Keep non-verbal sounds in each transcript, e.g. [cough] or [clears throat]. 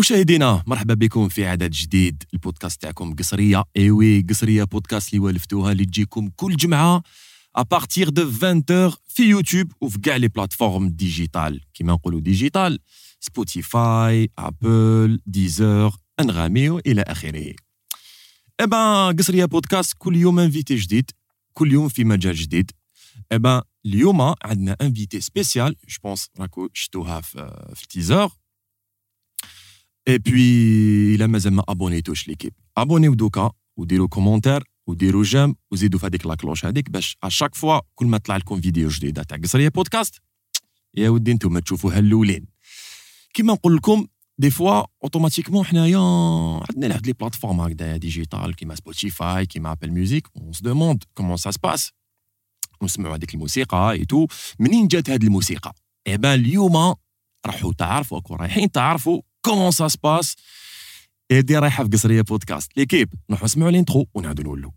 مشاهدينا مرحبا بكم في عدد جديد. البودكاست تاعكم قصرية. ايوي قصرية بودكاست اللي والفتوها اللي تجيكم كل جمعة ابارتيغ دو 20 في يوتيوب وفي كاع لي بلاتفورم ديجيتال. كيما نقولوا ديجيتال. سبوتيفاي ابل ديزر انغامي وإلى آخره. ابا قصرية بودكاست كل يوم انفيتي جديد كل يوم في مجال جديد. ابا اليوم عندنا انفيتي سبيسيال جو بونس راكو شفتوها في التيزر اي بوي الا مازال ما ابونيتوش ليكيب ابونيو دوكا وديروا كومونتير وديروا جيم وزيدوا في هذيك لاكلوش هذيك باش اشاك فوا كل ما طلع لكم فيديو جديده تاع قصريه بودكاست يا ودي أنتم تشوفوها الاولين كيما نقول لكم دي فوا اوتوماتيكمون حنايا عندنا واحد لي بلاتفورم هكذا ديجيتال كيما سبوتيفاي كيما ابل ميوزيك اون سو دوموند كومون سا سباس ونسمعوا هذيك الموسيقى اي تو منين جات هذه الموسيقى اي بان اليوم راحوا تعرفوا رايحين تعرفوا كومون سا سباس اي دي رايحه في قصريه بودكاست ليكيب نروحوا نسمعوا الانترو ونعاودوا نولوا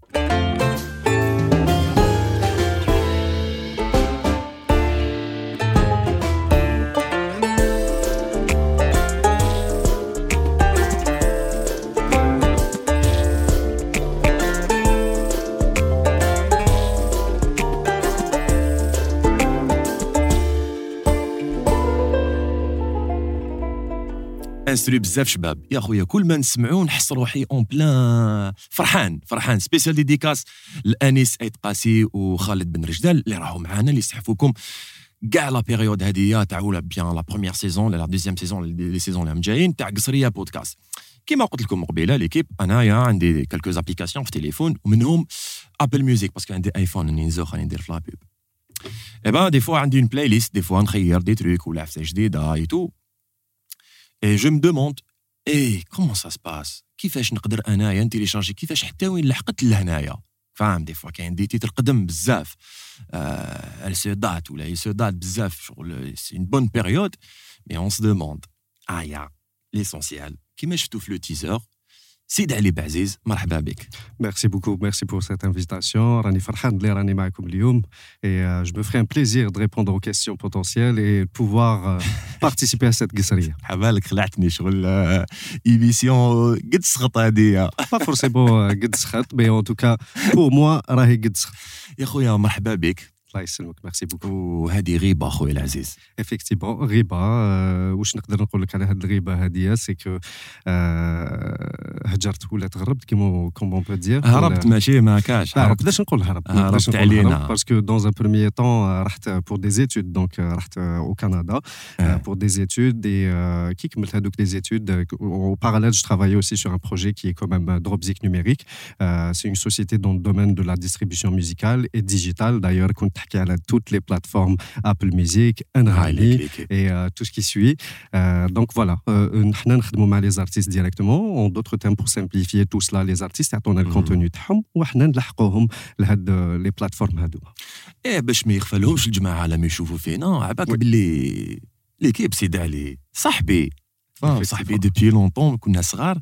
انستري بزاف شباب. يا خويا كل ما نسمعو نحس روحي اون بلان فرحان فرحان. سبيسيال ديديكاس لأنيس ايت قاسي وخالد بن رجدال اللي راهو معانا اللي يسحفوكم كاع لا بيريود هذه تاع ولا بيان لا بروميير سيزون لا دوزيام سيزون لي سيزون اللي جايين تاع قصرية بودكاست كيما قلت لكم قبيلة ليكيب انايا عندي كالكو ابليكاسيون في تليفون ومنهم ابل ميوزيك باسكو عندي ايفون راني نزوخ راني ندير في لابوب اي با دي فوا عندي اون بلاي ليست دي فوا نخير دي تروك ولا عفسه جديدة اي تو Et je me demande, ايه كومون سا سباس كيفاش نقدر انايا نتيليشارجي كيفاش حتى وين لحقت لهنايا فاهم دي فوا كاين دي تيتر قدم بزاف آه ال سو دات ولا ي سو دات بزاف شغل سي اون بون بيريود مي اون سو دوموند ايا ليسونسيال كيما شفتو في لو تيزر سيد علي بعزيز مرحبا بك Merci beaucoup, merci pour cette invitation. Rani Farhan, les Rani Maïkoum Lioum. Et euh, je me ferai un plaisir de répondre aux questions potentielles et de pouvoir euh, [laughs] participer à cette guisserie. حبالك خلعتني شغل ايميسيون قد سخط هذه Pas forcément euh, قد سخط, mais en tout cas, pour moi, راهي قد سخط. [laughs] يا خويا مرحبا بك الله يسلمك, merci beaucoup. وهذه غيبه خويا العزيز Effectivement, غيبة euh, واش نقدر نقول لك على هذه الغيبة هذه سي كو هجرت ولا تغربت كيما كومون بو دير هربت ماشي ما كاش لا هربت نقدرش نقول هرب هربت علينا. باسكو دون ان بروميير طون رحت بور دي زيتود دونك رحت او كندا آه. pour des études et euh, qui كملت هذوك des études euh, au parallèle je travaillais aussi sur un projet qui est quand même euh, Dropzik numérique Euh, c'est une société dans le domaine de la distribution musicale et digitale d'ailleurs كنت تحكي على toutes les plateformes Apple Music هاي Enrali ليك ليك. et euh, tout ce qui suit. Euh, donc voilà, euh, نحنا نخدموا مع les artistes directement. En d'autres termes, pour simplifier tout cela, les artistes يعطونا Mhm. الكونتوني تاعهم وحنا نلحقوهم لهاد لي بلاتفورم هادوما. ايه باش ما يغفلهمش الجماعه لما يشوفوا فينا عباك وي. باللي ليكيب سيد علي صاحبي فاهم Effectivement. صاحبي دوبي لونطون كنا صغار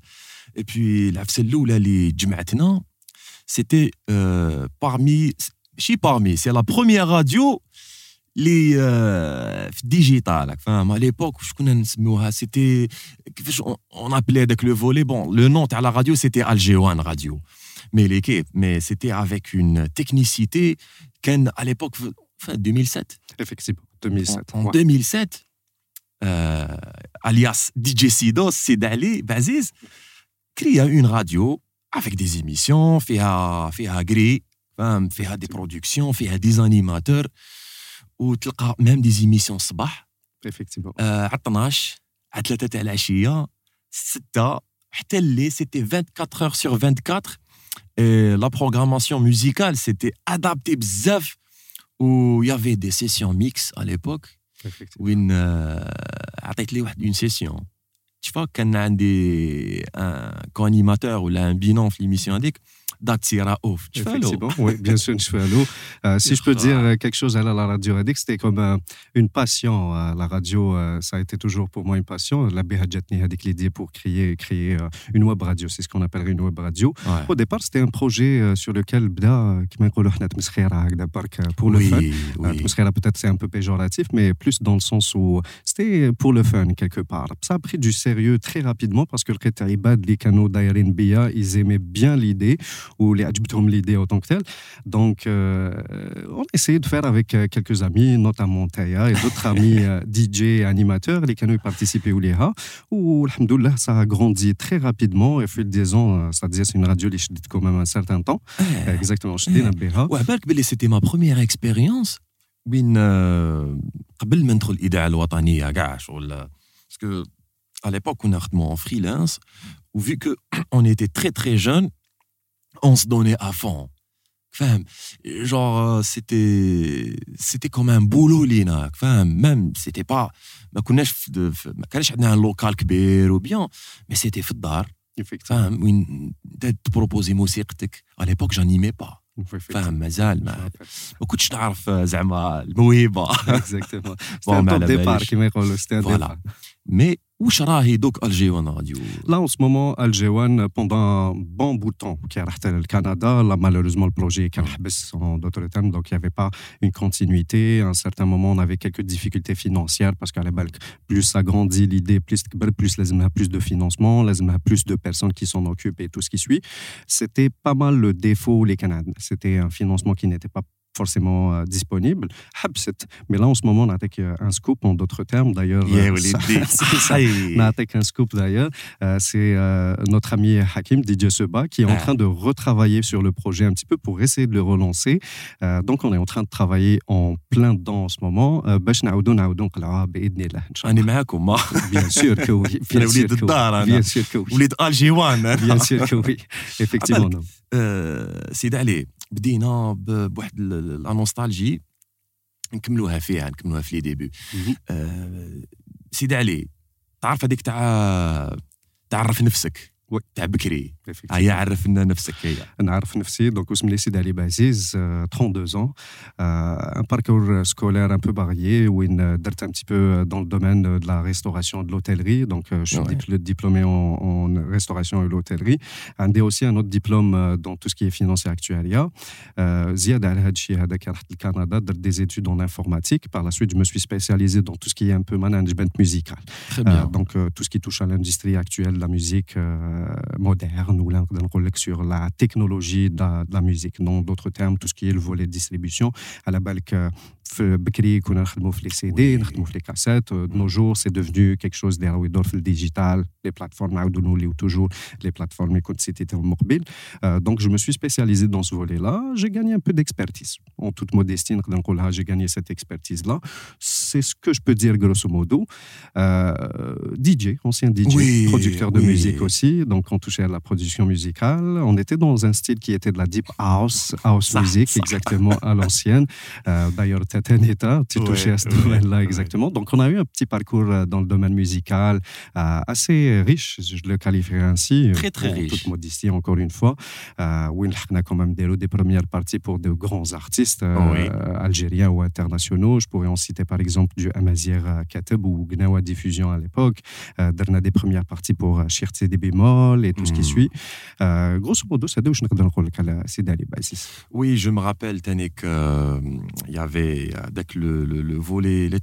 اي بوي العفسه الاولى اللي جمعتنا سيتي بارمي ماشي بارمي سي لا بروميير راديو اللي آه، في الديجيتال فاهم على ليبوك واش كنا نسميوها سيتي كيفاش اون ابلي هذاك لو فولي بون لو نون تاع لا راديو سيتي الجيوان راديو مي ليكيب مي سيتي افيك اون تكنيسيتي كان à l'époque fin 2007 Effectivement, 2007. en ouais. 2007 euh, alias DJ Sidos Sid Ali Baziz créa une radio avec des émissions فيها فيها gris فاهم فيها des productions فيها des animateurs وتلقى même des émissions الصباح Effectivement. آه، على 12 على 3 تاع العشيه 6 حتى اللي سيتي 24 heures sur 24 et la programmation musicale c'était adapté بزاف où il y avait des sessions mix à l'époque Effectivement. وين آه، عطيت لي واحد اون سيسيون تشوف كان عندي ان كونيماتور ولا ان بينون في ليميسيون d'Attira Ouf. Effectivement, oui, bien sûr, [laughs] euh, si je peux dire euh, quelque chose à la radio c'était comme euh, une passion. Euh, la radio, ça a été toujours pour moi une passion. La Behadjatni Hadik l'idée pour créer, créer une web radio, c'est ce qu'on appellerait une web radio. Au départ, c'était un projet sur lequel Bda, pour le oui, fun. Oui. Peut-être c'est un peu péjoratif, mais plus dans le sens où c'était pour le fun quelque part. Ça a pris du sérieux très rapidement parce que le Qataïbad, les canaux d'Airin Bia, ils aimaient bien l'idée ou les l'idée en tant que telle. Donc, euh, on a essayé de faire avec euh, quelques amis, notamment Taya et d'autres [laughs] amis euh, DJ et animateurs, les canaux participaient au Léha, où, alhamdoulilah, ça a grandi très rapidement et au fil des ans, c'est-à-dire c'est une radio qui quand même un certain temps. Eh. Exactement, je dis Ouais, c'était ma première expérience. بين قبل ما ندخل الاذاعه الوطنيه كاع شغل باسكو à l'époque on a en freelance où vu que [clears throat] on était très très jeune on se donnait à fond genre euh, c'était c'était comme un boulot لينا même c'était pas ما كناش ما كانش عندنا un local كبير ou bien mais c'était في الدار فاهم وين تبروبوزي موسيقتك à l'époque j'animais pas فاهم مازال ما ما كنتش نعرف زعما الموهبه [laughs] اكزاكتومون سيتي ديبار كيما يقولوا سيتي فوالا مي mais où est donc Radio? Là, en ce moment, Algéwan, pendant un bon bout de temps, qui a raté le Canada, là, malheureusement, le projet est en d'autres termes, donc il n'y avait pas une continuité. À un certain moment, on avait quelques difficultés financières parce qu'à la plus ça grandit l'idée, plus, plus les plus de financement, les plus de personnes qui s'en occupent et tout ce qui suit. C'était pas mal le défaut, les Canadiens. C'était un financement qui n'était pas forcément euh, disponible. Mais là, en ce moment, on attaque euh, un scoop, en d'autres termes, d'ailleurs. Yeah, euh, ça, [laughs] on attaque un scoop, d'ailleurs. c'est notre ami Hakim, DJ Seba, qui est en ah. train de retravailler sur le projet un petit peu pour essayer de le relancer. donc, on est en train de travailler en plein dedans en ce moment. باش نعاودوا نعاودوا نقلعوها باذن الله ان شاء الله. انا [laughs] معاكم Bien sûr que oui. Bien sûr que oui. Bien sûr que oui. وليد الجيوان. Bien sûr que oui. Effectivement. سيدي علي [laughs] بدينا بواحد لا نوستالجي نكملوها فيها نكملوها في لي ديبي. آه سيدي علي تعرف هذيك تاع تعرف نفسك؟ تاع بكري هيا عرف لنا نفسك هي نعرف نفسي دونك اسمي سيد علي بعزيز 32 ans un parcours scolaire un peu varié وين درت un petit peu dans le domaine de la restauration de l'hôtellerie donc je suis diplômé en, en restauration et l'hôtellerie عندي aussi un autre diplôme dans tout ce qui est finance et actuariat زيادة على هذا الشيء هذاك رحت لكندا درت des études en informatique par la suite je me suis spécialisé dans tout ce qui est un peu management musical Très bien. donc tout ce qui touche à l'industrie actuelle de la musique euh, moderne, ou sur la technologie de la, musique. Dans d'autres termes, tout ce qui est le volet de distribution. À la balque, Bekri, qu'on a les CD, les cassettes. Euh, de nos jours, c'est devenu quelque chose d'héroïque le digital, les plateformes, ou toujours les plateformes, les c'était mobile. Euh, donc, je me suis spécialisé dans ce volet-là. J'ai gagné un peu d'expertise. En toute modestie, j'ai gagné cette expertise-là. C'est ce que je peux dire, grosso modo. DJ, ancien DJ, producteur de musique aussi donc on touchait à la production musicale on était dans un style qui était de la deep house house ça, music ça. exactement à l'ancienne [laughs] euh, d'ailleurs états, tu touchais à ce domaine-là exactement. Donc, on a eu un petit parcours euh, dans le domaine musical euh, assez riche, je le qualifierais ainsi. Euh, très, très riche. Toute modestie, encore une fois. où on a quand même des premières parties pour de grands artistes algériens ou internationaux. Je pourrais en citer par exemple du Amazir Kateb ou Gnawa Diffusion à l'époque. on a des premières parties pour Shirtse des et tout ce qui hmm. suit. grosso modo, c'est de c'est d'aller Oui, je me rappelle, Tanik, il y avait avec le, le, le volet les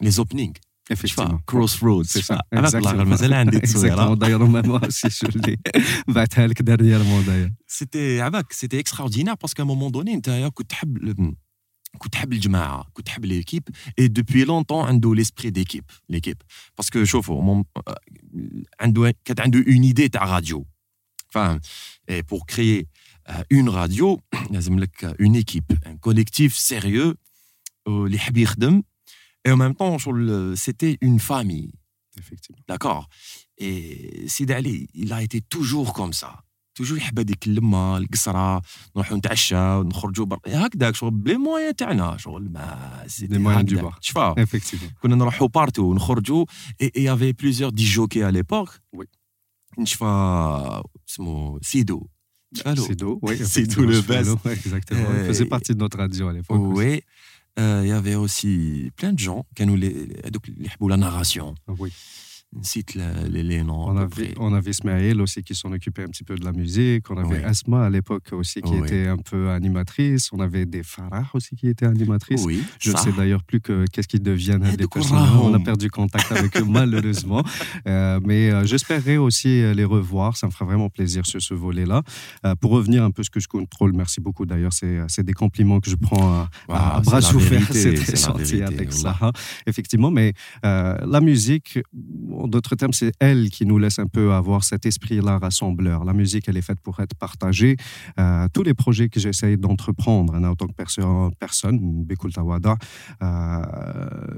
les openings Effectivement. Crossroads. C'est ça. Exactement. C'était extraordinaire parce qu'à un moment donné, tu كنت حب الجماعه كنت حب l'équipe et depuis longtemps عنده l'esprit d'équipe l'équipe parce que شوفوا عنده كانت عنده une idée تاع راديو فاهم et pour créer euh, une radio, une équipe, un collectif sérieux, euh, les et en même temps, c'était une famille. Effectivement. D'accord Et Sid Ali, il a été toujours comme ça. toujours يحب هذيك اللمه القصره نروحوا نتعشى نخرجوا برا هكذاك شغل بلي موان تاعنا شغل ما سيدي موان دو بار شفا كنا نروحوا بارتو نخرجوا اي y avait plusieurs disjockeys à l'époque oui نشفى اسمه سيدو [laughs] Sido, oui. Sido le best. [laughs] exactement. Il faisait partie de notre radio à l'époque. Oui. Il y avait aussi plein de gens qui nous les, la narration. Oui cite les, noms. On avait, on avait Ismaël aussi qui s'en occupait un petit peu de la musique. On avait Asma à l'époque aussi qui était un peu animatrice. On avait des Farah aussi qui étaient animatrices. Oui, Je ne sais d'ailleurs plus qu'est-ce qu'ils deviennent des personnes. On a perdu contact avec eux [laughs] malheureusement. Euh, mais euh, aussi euh, les revoir. Ça me fera vraiment plaisir sur ce volet-là. pour revenir un peu ce que je contrôle, merci beaucoup d'ailleurs. C'est des compliments que je prends à, bras ouverts. [laughs] C'est très gentil avec ça. Effectivement, mais la musique en d'autres termes, c'est elle qui nous laisse un peu avoir cet esprit-là rassembleur. La musique, elle est faite pour être partagée. Euh, tous les projets que j'essaye d'entreprendre en tant que personne, Bekul Tawada, euh,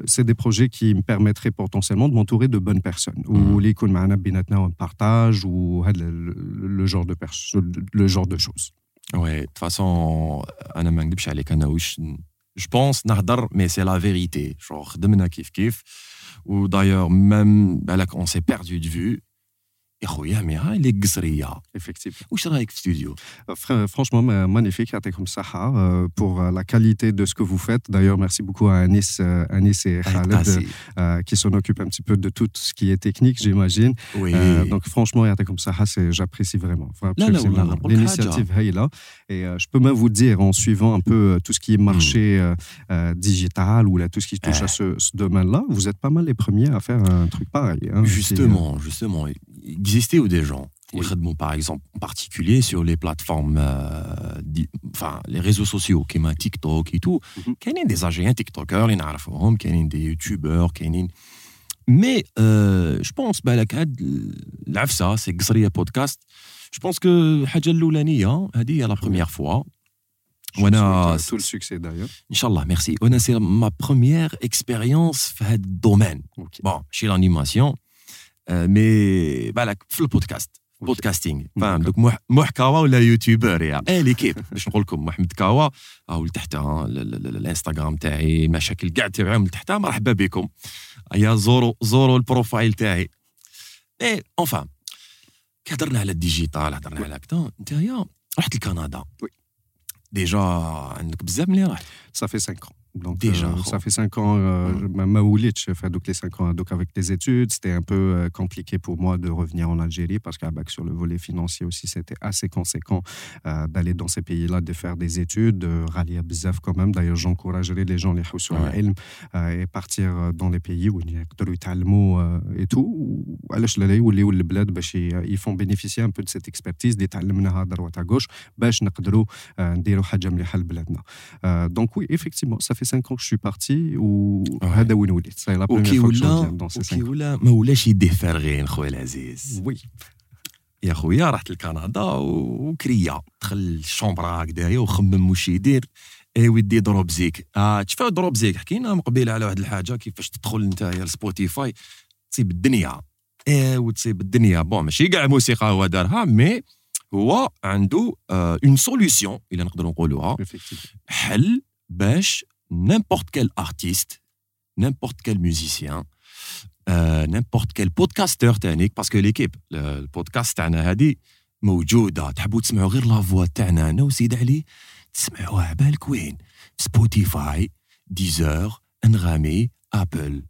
c'est des projets qui me permettraient potentiellement de m'entourer de bonnes personnes. Ou les on partage, ou le genre de, le genre de choses. Ouais, de toute façon, je pense, mais c'est la vérité. Genre, kif kif. Ou d'ailleurs, même, on s'est perdu de vue. يا خويا ميها اللي قصريه effectivement واش رايك في ستوديو franchement magnifique يعطيكم الصحه pour la qualité de ce que vous faites d'ailleurs merci beaucoup à Anis Anis et Khaled qui s'en occupent un petit peu de tout ce qui est technique j'imagine oui. donc franchement يعطيكم الصحه j'apprécie vraiment l'initiative est là et je peux même vous dire en suivant un peu tout ce qui est marché digital ou là tout ce qui touche à ce, domaine là vous êtes pas mal les premiers à faire un truc pareil hein, justement justement existait ou des gens oui. par exemple, en particulier sur les plateformes, euh, enfin, les réseaux sociaux, comme TikTok et tout, il y a des agents TikTokers, il y a des YouTubers, mais euh, je pense bah, la ça c'est Gzria Podcast. Je pense que Hadja Loulani, hein, a dit à la première fois. On tout le succès d'ailleurs. Inch'Allah, merci. C'est ma première expérience dans ce domaine. Bon, chez l'animation. مي بالك في البودكاست بودكاستينغ فاهم دوك موح كاوا ولا يوتيوبر يا اي ليكيب باش نقول لكم محمد كاوا أو لتحت الانستغرام تاعي المشاكل كاع تاعهم لتحت مرحبا بكم يا زورو زورو البروفايل تاعي اي اونفان كي هضرنا على الديجيتال هضرنا على هكذا انت يا رحت لكندا ديجا عندك بزاف ملي رحت صافي 5 Donc, Déjà, euh, ça fait cinq ans, euh, mmh. donc les cinq ans donc avec les études. C'était un peu euh, compliqué pour moi de revenir en Algérie parce qu'à sur le volet financier aussi, c'était assez conséquent euh, d'aller dans ces pays-là, de faire des études, de rallier à quand même. D'ailleurs, j'encouragerais les gens, les sur ouais. et partir dans les pays où il y a et tout. Ils font bénéficier un peu de cette expertise, des à droite à gauche, donc oui, effectivement, ça fait 5 ans que je suis parti وهذا وين وليت سي لا بروميير فوا كو 5 ولا ما ولاش يديه فارغين خويا العزيز وي يا خويا رحت لكندا وكريا دخل الشومبرا هكذايا وخمم واش يدير اي ودي دروب زيك آه تشفى دروب زيك حكينا مقبل على واحد الحاجة كيفاش تدخل انت لسبوتيفاي تصيب الدنيا إيه وتصيب الدنيا بون ماشي كاع موسيقى هو دارها مي هو عنده اون سوليسيون الا نقدروا نقولوها حل باش n'importe quel artiste, n'importe quel musicien, euh, n'importe quel podcasteur تانيك parce que l'équipe le podcast تاعنا هذه موجوده تحبوا تسمعوا غير لا فوا تاعنا انا وسيد علي تسمعوها بالك وين سبوتيفاي ديزر انغامي ابل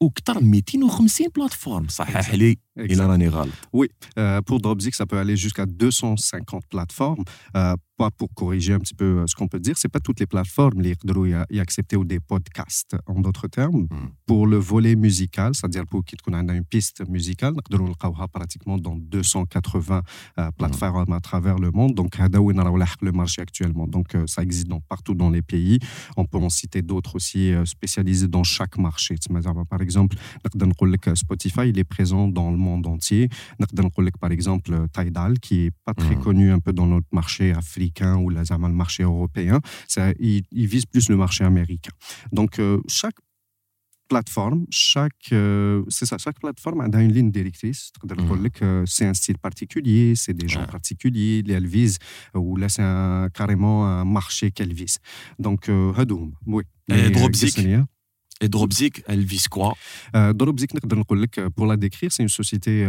وكثر من 250 plateformes صحح لي il en est râle. Oui. Euh, pour Dropsic, ça peut aller jusqu'à 250 plateformes. Euh, pas pour corriger un petit peu euh, ce qu'on peut dire, ce c'est pas toutes les plateformes les y accepté ou des podcasts, en d'autres termes. Hmm. Pour le volet musical, c'est-à-dire pour qu'on a une piste musicale, nous pratiquement dans 280 hmm. plateformes à travers le monde. Donc, le marché actuellement. Donc, ça existe partout dans les pays. On peut en citer d'autres aussi spécialisés dans chaque marché. Par exemple, Spotify, il est présent dans le monde entier. Par exemple, Tidal, qui est pas très mm. connu un peu dans notre marché africain ou le marché européen, ça, il, vise plus le marché américain. Donc, euh, chaque plateforme, chaque, euh, c'est ça, chaque plateforme a une ligne directrice. Mmh. C'est un style particulier, c'est des gens particuliers, elles visent, ou là c'est carrément un marché qu'elles visent. Donc, euh, oui. Et Dropzik, et Dropzik, elle vise quoi Dropzik, pour la décrire, c'est une société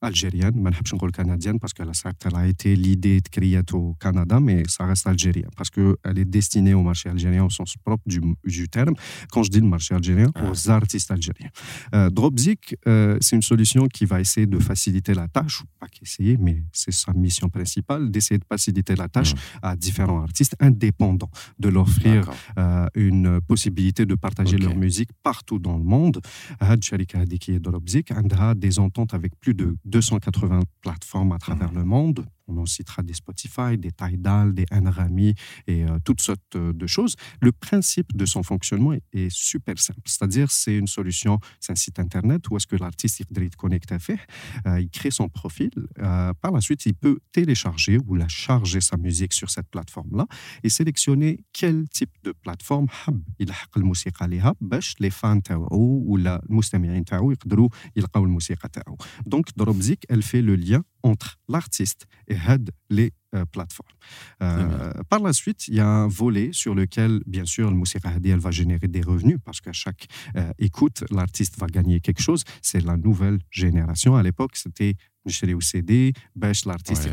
algérienne, mais je ne canadienne parce que la elle a été l'idée de créer au Canada, mais ça reste algérien parce qu'elle est destinée au marché algérien au sens propre du, du terme. Quand je dis le marché algérien, ah. aux artistes algériens. Euh, Dropzik, euh, c'est une solution qui va essayer de faciliter la tâche, pas qu'essayer, mais c'est sa mission principale, d'essayer de faciliter la tâche hmm. à différents artistes indépendants, de leur offrir euh, une possibilité de partager leur musique partout dans le monde. Hadjarika qui est Dropzik, des ententes avec plus de 280 plateformes à travers le monde, on citera des Spotify, des Tidal, des Nrami et euh, toutes sortes euh, de choses. Le principe de son fonctionnement est, super simple. C'est-à-dire, c'est une solution, c'est un site internet où est-ce que l'artiste il connecte à fait, euh, il crée son profil. par la suite, il peut télécharger ou la charger sa musique sur cette plateforme-là et sélectionner quel type de plateforme il a les fans ou la المستمعين تاعو يقدروا يلقاو الموسيقى تاعو. Donc Dropzik, elle fait le lien entre l'artiste et les euh, plateformes. Euh, par la suite, il y a un volet sur lequel, bien sûr, le Moussira elle va générer des revenus parce qu'à chaque euh, écoute, l'artiste va gagner quelque chose. C'est la nouvelle génération. À l'époque, c'était au CD l'artiste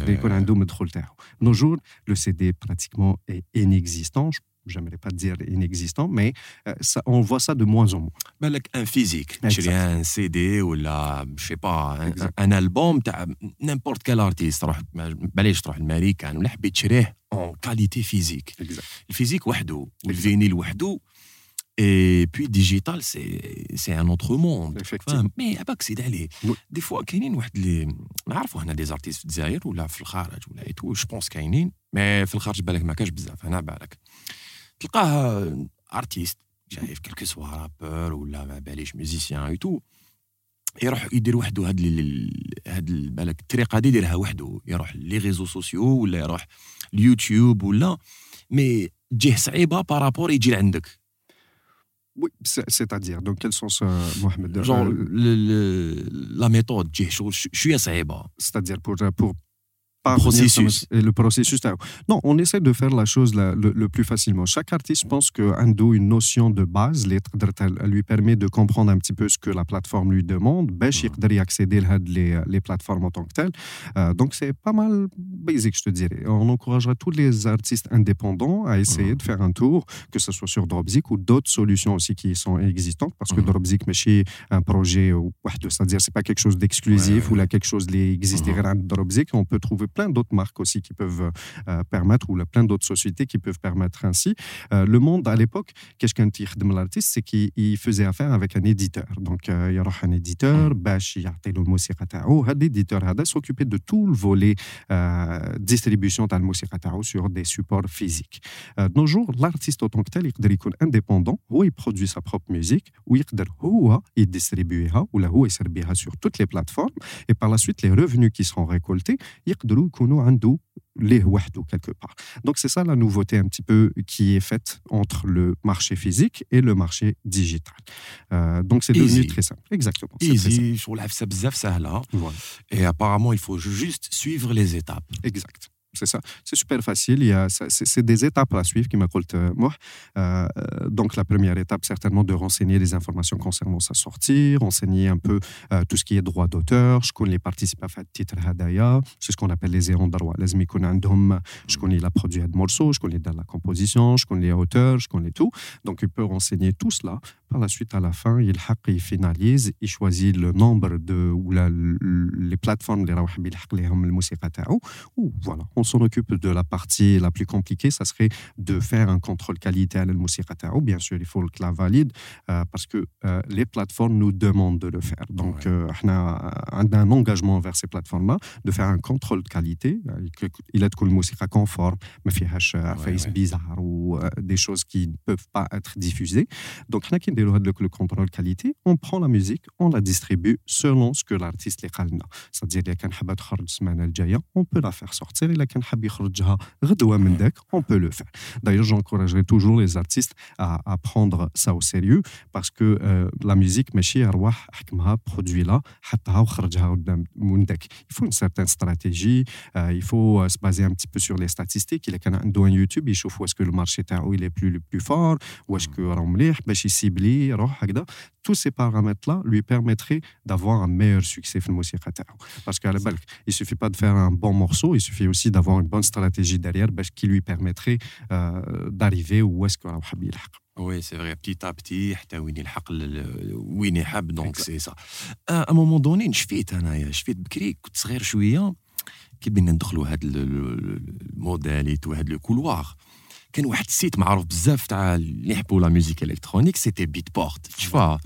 Nos jours, le CD pratiquement est inexistant j'aimerais pas dire inexistant, mais euh, ça, on voit ça de moins en moins. Ben, un physique, tu un CD ou là, je sais pas, un, un album, n'importe quel artiste, بلاش تروح l'américain, ولا حبيت تشريه en qualité physique. Le physique وحده, le vinyle وحده, et puis digital c'est c'est un autre monde Effectivement. mais اباك سيد عليه دي فوا كاينين واحد اللي نعرفوا هنا دي زارتيست في الجزائر ولا في الخارج ولا ايتو جو بونس كاينين مي في الخارج بالك ما كاش بزاف هنا بالك تلقاه ارتيست شايف كيلكو سوا رابور ولا ما باليش ميوزيسيان اي تو يروح يدير وحده هاد هاد بالك الطريقة هادي يديرها وحده. يروح لي ريزو سوسيو ولا يروح اليوتيوب ولا. مي تجيه صعيبة بارابور يجي لعندك. Oui, c'est-à-dire, dans quel sens, euh, Mohamed Genre, euh, le, le, la méthode, je suis C'est-à-dire, Le processus. Non, on essaie de faire la chose le, le, plus facilement. Chaque artiste pense qu'un dos, une notion de base, lui permet de comprendre un petit peu ce que la plateforme lui demande, bêche y accéder les, euh, les plateformes en tant que telles. Euh, donc, c'est pas mal basic, je te dirais. On encouragera tous les artistes indépendants à essayer de faire un tour, que ce soit sur Dropzik ou d'autres solutions aussi qui sont existantes, parce que Dropzik, mais chez un projet, c'est-à-dire, c'est pas quelque chose d'exclusif ouais, ouais. ou là quelque chose qui existe. Dropzik, on peut trouver plein d'autres marques aussi qui peuvent euh, permettre, ou là, plein d'autres sociétés qui peuvent permettre ainsi. Euh, le monde, à l'époque, qu'est-ce qu'un tir de l'artiste? C'est qu'il faisait affaire avec un éditeur. Donc, euh, il y a un éditeur, mm. Bashi, Yartel, l'éditeur s'occupait de tout le volet distribution de Mosikatao sur des supports physiques. de nos jours, l'artiste autant que tel, il peut être indépendant, ou il produit sa propre musique, ou il peut il distribue, ou là, il servira sur toutes les plateformes, et par la suite, les revenus qui seront récoltés, ils يقدروا quelque part. Donc c'est ça la nouveauté un petit peu qui est faite entre le marché physique et le marché digital. Euh, donc c'est devenu très simple. Exactement. Easy, Et apparemment, il faut juste suivre les étapes. Exact c'est ça. C'est super facile. Il y a, c'est, des étapes à suivre qui m'accordent euh, moi. Euh, donc, la première étape, certainement, de renseigner les informations concernant sa sortie, renseigner un peu euh, tout ce qui est droit d'auteur. Je connais les participants à titre Hadaya. C'est ce qu'on appelle les errants droit. Les je connais la produit de morceaux, je connais la composition, je connais les auteurs, je connais tout. Donc, il peut renseigner tout cela. Par la suite, à la fin, il, il finalise, il choisit le nombre de, ou la, les plateformes, les ou voilà, on s'en occupe de la partie la plus compliquée, ça serait de faire un contrôle qualité à ou Bien sûr, il faut que la valide euh, parce que euh, les plateformes nous demandent de le faire. Donc, euh, on a un engagement vers ces plateformes-là de faire un contrôle de qualité. Il est que le musique conforme, mais il face bizarre ou des choses qui ne peuvent pas être diffusées. Donc, on a le contrôle qualité, on prend la musique, on la distribue selon ce que l'artiste les C'est-à-dire, on peut la faire sortir, il a ولكن حاب يخرجها غدوه من داك on peut le faire d'ailleurs j'encouragerai toujours les artistes à, à prendre ça au sérieux parce que euh, la musique ماشي ارواح حكمها برودوي لا حطها وخرجها قدام من داك il faut une certaine stratégie euh, il faut se baser un petit peu sur les statistiques الا كان عنده un YouTube يشوف où est-ce que le marché تاعو il est plus le plus fort où est-ce que راه مليح باش يسيبلي يروح هكذا tous ces paramètres-là lui permettraient d'avoir un meilleur succès في الموسيقى تاعو parce qu'à la بالك il suffit pas de faire un bon morceau il suffit aussi d'avoir une bonne stratégie derrière باش qui lui permettrait euh, d'arriver où est-ce que راه حاب يلحق Oui, c'est vrai, petit à petit, حتى وين يلحق وين يحب دونك سي سا ا مومون دوني نشفيت انايا شفيت بكري كنت صغير شويه كي بدينا ندخلوا هاد الموداليت وهاد لو كولوار كان واحد السيت معروف بزاف تاع اللي يحبوا لا ميوزيك الكترونيك سيتي بيت بورت تشفا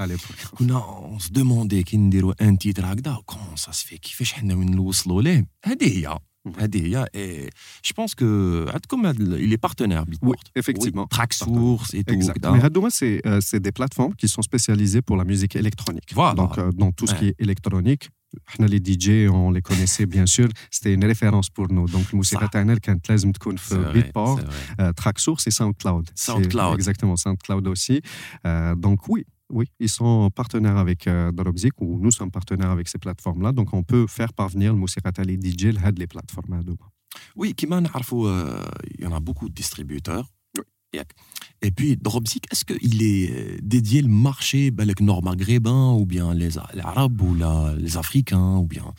كنا اون سو دوموندي كي نديروا ان تيتر هكذا كومون سا سفي كيفاش حنا وين نوصلوا ليه هذه هي هذه هي اي جو بونس كو عندكم il est partenaire Beatport. Oui, effectivement. Oui, Track Source et tout. Exact. Mais Hadouma, c'est euh, c'est des plateformes qui sont spécialisées pour la musique électronique. Voilà. Donc, euh, dans tout ce qui est électronique, احنا les DJ on les connaissait bien sûr c'était une référence pour nous donc الموسيقى تاعنا كانت لازم تكون في Beatport Track Source et SoundCloud SoundCloud exactement SoundCloud aussi euh, donc oui oui, ils sont partenaires avec euh, Dropzik ou nous sommes partenaires avec ces plateformes-là. Donc, on peut faire parvenir le Moussirat Ali DJ, les plateformes. Oui, qui il y en a beaucoup de distributeurs. Et puis, Dropzik, est-ce qu'il est dédié le marché nord-maghrébin ou bien les, les Arabes ou la, les Africains ou bien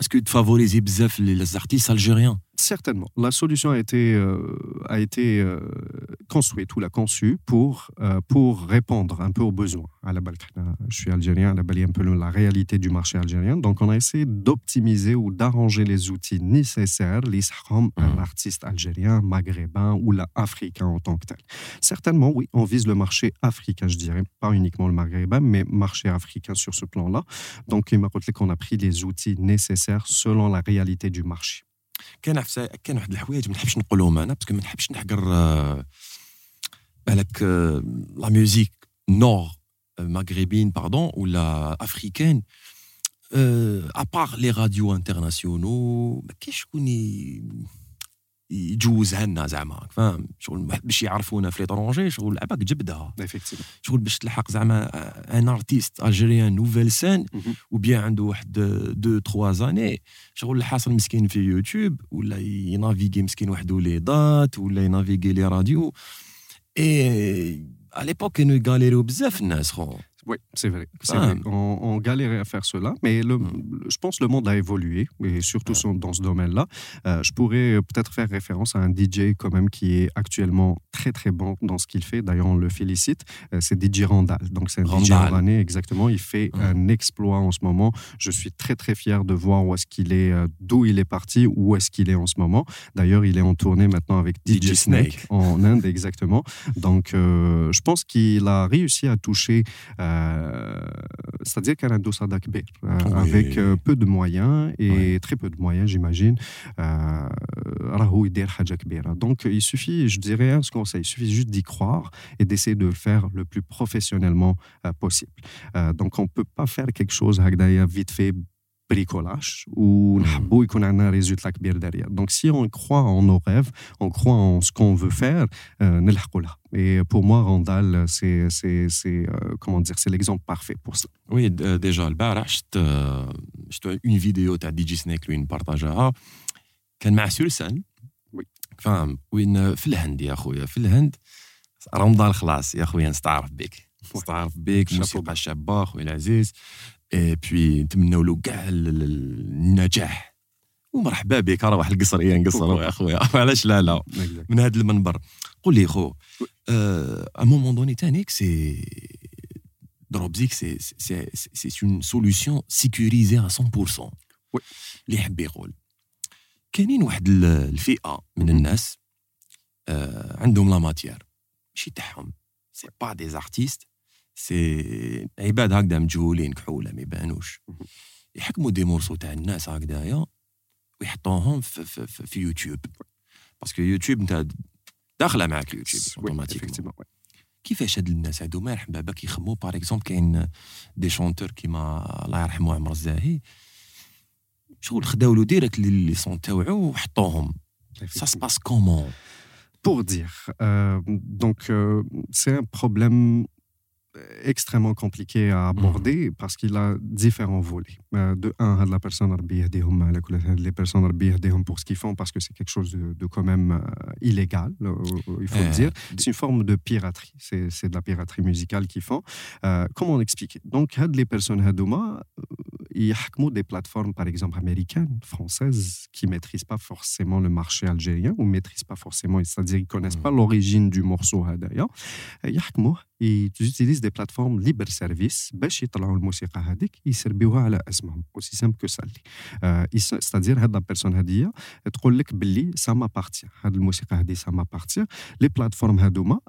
est-ce que tu favorises les artistes algériens? Certainement. La solution a été, euh, a été euh, construite ou l'a conçue pour, euh, pour répondre un peu aux besoins. À la je suis algérien, à la un peu la réalité du marché algérien. Donc, on a essayé d'optimiser ou d'arranger les outils nécessaires, les un artiste algérien, maghrébin ou la africain en tant que tel. Certainement, oui, on vise le marché africain, je dirais, pas uniquement le maghrébin, mais marché africain sur ce plan-là. Donc, il m'a qu'on a pris les outils nécessaires selon la réalité du marché. كان كان واحد الحوايج ما نحبش نقولهم انا باسكو ما نحبش نحقر بالك لا ميوزيك نور مغربين باردون ولا افريكان ابار لي راديو انترناسيونو ما كاينش شكون يجوزها لنا زعما فاهم شغل باش يعرفونا في ليترونجي شغل عباك جبدها شغل باش تلحق زعما ان ارتيست الجيريان نوفيل سين وبيان عنده واحد دو تخوا زاني شغل الحاصل مسكين في يوتيوب ولا ينافيغي مسكين وحده لي دات ولا ينافيغي لي راديو اي à l'époque كانوا يغاليريو بزاف الناس خو Oui, c'est vrai. Ah. vrai. On, on, galérait à faire cela, mais le, mm. je pense que le monde a évolué, et surtout dans ce domaine-là. Euh, je pourrais peut-être faire référence à un DJ quand même qui est actuellement très très bon dans ce qu'il fait. D'ailleurs, on le félicite. Euh, c'est DJ Randall. Donc c'est un Randall. DJ iranais, exactement. Il fait un exploit en ce moment. Je suis très très fier de voir où est-ce qu'il est, euh, d'où il est parti, où est-ce qu'il est en ce moment. D'ailleurs, il est en tournée maintenant avec DJ, DJ Snake, Snake, en Inde, exactement. Donc, euh, je pense qu'il a réussi à toucher. Euh, c'est-à-dire qu'elle a un dossier d'Akbir, euh, avec euh, peu de moyens et très peu de moyens, j'imagine. Donc, il suffit, je dirais un conseil, il suffit juste d'y croire et d'essayer de le faire le plus professionnellement possible. donc, on ne peut pas faire quelque chose vite fait bricolage ou نحبوا يكون عندنا résultat كبير derrière. Donc si on croit en nos rêves, on croit en ce qu'on veut faire, نلحقوا لها. Et pour moi, Randall, c'est, c'est, c'est euh, comment dire, c'est l'exemple parfait pour ça. Oui, déjà, البارح شفت شفت une vidéo تاع دي جي سنيك اللي نبارطاجاها كان مع سلسان وي فاهم وين في الهند يا خويا في الهند رمضان خلاص يا خويا نستعرف بك نستعرف بك موسيقى شابه خويا العزيز اي بوي نتمنوا له كاع النجاح. ومرحبا بك راه واحد القصريه نقصروا يا [laughs] خويا [laughs] علاش لا لا. من هذا المنبر. قول لي خو ا مومون دوني تانيك سي دروبزيك سي سي سي اون سوليسيون سيكوريزي 100% وي اللي يحب يقول كاينين واحد الفئة من الناس عندهم لا ماتيير ماشي تاعهم. سي با دي زارتيست سي عباد هكذا مجهولين كحولة ما يبانوش. يحكموا دي مورسو تاع الناس هكذايا ويحطوهم في, في, في, في يوتيوب. باسكو يوتيوب انت داخلة معك يوتيوب أوتوماتيكمون. كيفاش هاد الناس هادو؟ ما يرحم بابا كيخمو باغ اكزومبل كاين دي شونتور كيما الله يرحمه عمر الزاهي. شغل خداو له ديريكت لي سون تاوعو وحطوهم. Comment Pour dire, euh, donc euh, c'est un problème extrêmement compliqué à mhm. aborder parce qu'il a différents volets. Euh, de un, la personne les personnes pour ce qu'ils font parce que c'est quelque chose de, quand même euh, illégal, euh, il faut le dire. C'est une forme de piraterie. C'est de la piraterie musicale qu'ils font. comment expliquer Donc, les personnes il y a des plateformes, par exemple, américaines, françaises, qui ne maîtrisent pas forcément le marché algérien ou ne maîtrisent pas forcément, c'est-à-dire qu'ils ne connaissent pas mhm. l'origine du morceau. Il y a ils utilisent des plateformes libre service باش يطلعوا الموسيقى هذيك يسربيوها على اسمهم aussi simple que ça c'est-à-dire هاد لا بيرسون هذيا تقول لك باللي ça m'appartient هاد الموسيقى هذه ça m'appartient les plateformes هذوما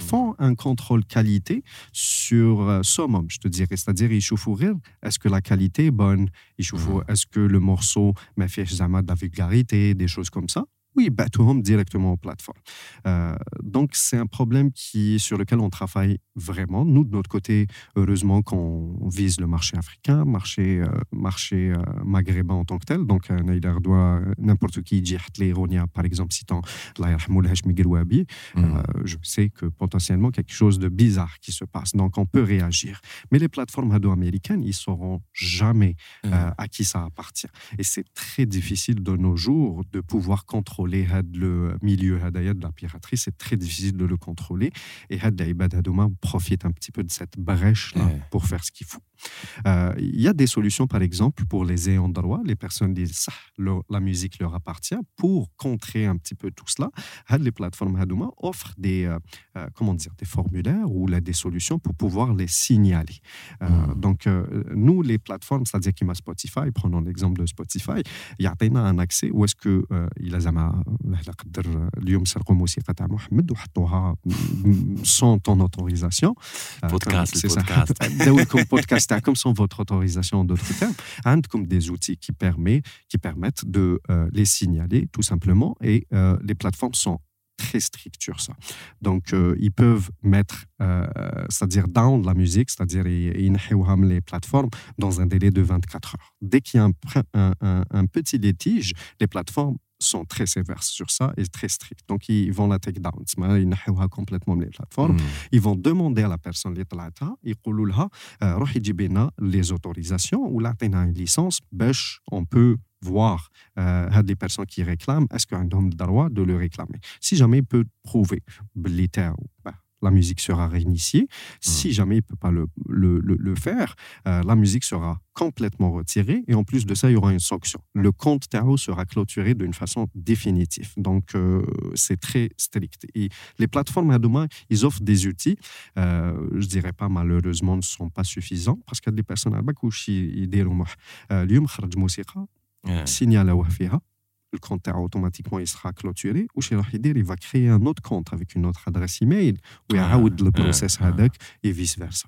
font un contrôle qualité sur summum je te dirais c'est-à-dire يشوفوا غير est-ce que la qualité est bonne يشوفوا est-ce que le morceau ما فيهش زعما de la vulgarité des choses comme Oui, home directement aux plateformes. Euh, donc, c'est un problème qui, sur lequel on travaille vraiment. Nous, de notre côté, heureusement qu'on vise le marché africain, marché, euh, marché euh, maghrébin en tant que tel. Donc, Naïdar doit n'importe qui dire l'ironia, par exemple, citant mmh. je sais que potentiellement quelque chose de bizarre qui se passe. Donc, on peut réagir. Mais les plateformes américaines, ils ne sauront jamais mmh. à qui ça appartient. Et c'est très difficile de nos jours de pouvoir contrôler contrôler le milieu de la piraterie, c'est très difficile de le contrôler. Et Ibad Hadouma profite un petit peu de cette brèche-là pour faire ce qu'il faut. Euh, il y a des solutions, par exemple, pour les ayants droit, les personnes disent ah, la musique leur appartient. Pour contrer un petit peu tout cela, euh, les plateformes Hadouma offrent des, euh, comment dire, des formulaires ou des solutions pour pouvoir les signaler. Hmm. Donc, nous, les plateformes, c'est-à-dire qu'il y a Spotify, prenons l'exemple de Spotify, il y a un accès où est-ce que il a Mohamed mm, mm, sans ton autorisation. Podcast, le podcast. [laughs] comme sans votre autorisation en d'autres termes, [laughs] hein, comme des outils qui, permet, qui permettent de euh, les signaler tout simplement et euh, les plateformes sont très strictes sur ça. Donc, euh, ils peuvent mettre, c'est-à-dire down la musique, c'est-à-dire les plateformes dans un délai de 24 heures. Dès qu'il y a un petit litige, les plateformes sont très sévères sur ça et très stricts. Donc, ils vont la take down. Ils n'ont complètement les plateformes. Hmm. Ils vont demander à la personne les talata, ils disent les autorisations ou là, une licence, on peut voir euh, des personnes qui réclament, est-ce qu'un homme a le droit de le réclamer? Si jamais il peut prouver, la musique sera réinitiée. Si hmm. jamais il ne peut pas le, le, le, le faire, euh, la musique sera complètement retirée et en plus de ça, il y aura une sanction. Le compte Tao sera clôturé d'une façon définitive. Donc, euh, c'est très strict. Et les plateformes à demain, ils offrent des outils, euh, je dirais pas malheureusement, ne sont pas suffisants parce qu'il y a des personnes à Bakouchi, ils disent, signalent à le compte automatiquement il sera clôturé ou chez il va créer un autre compte avec une autre adresse email où il y a le process et vice versa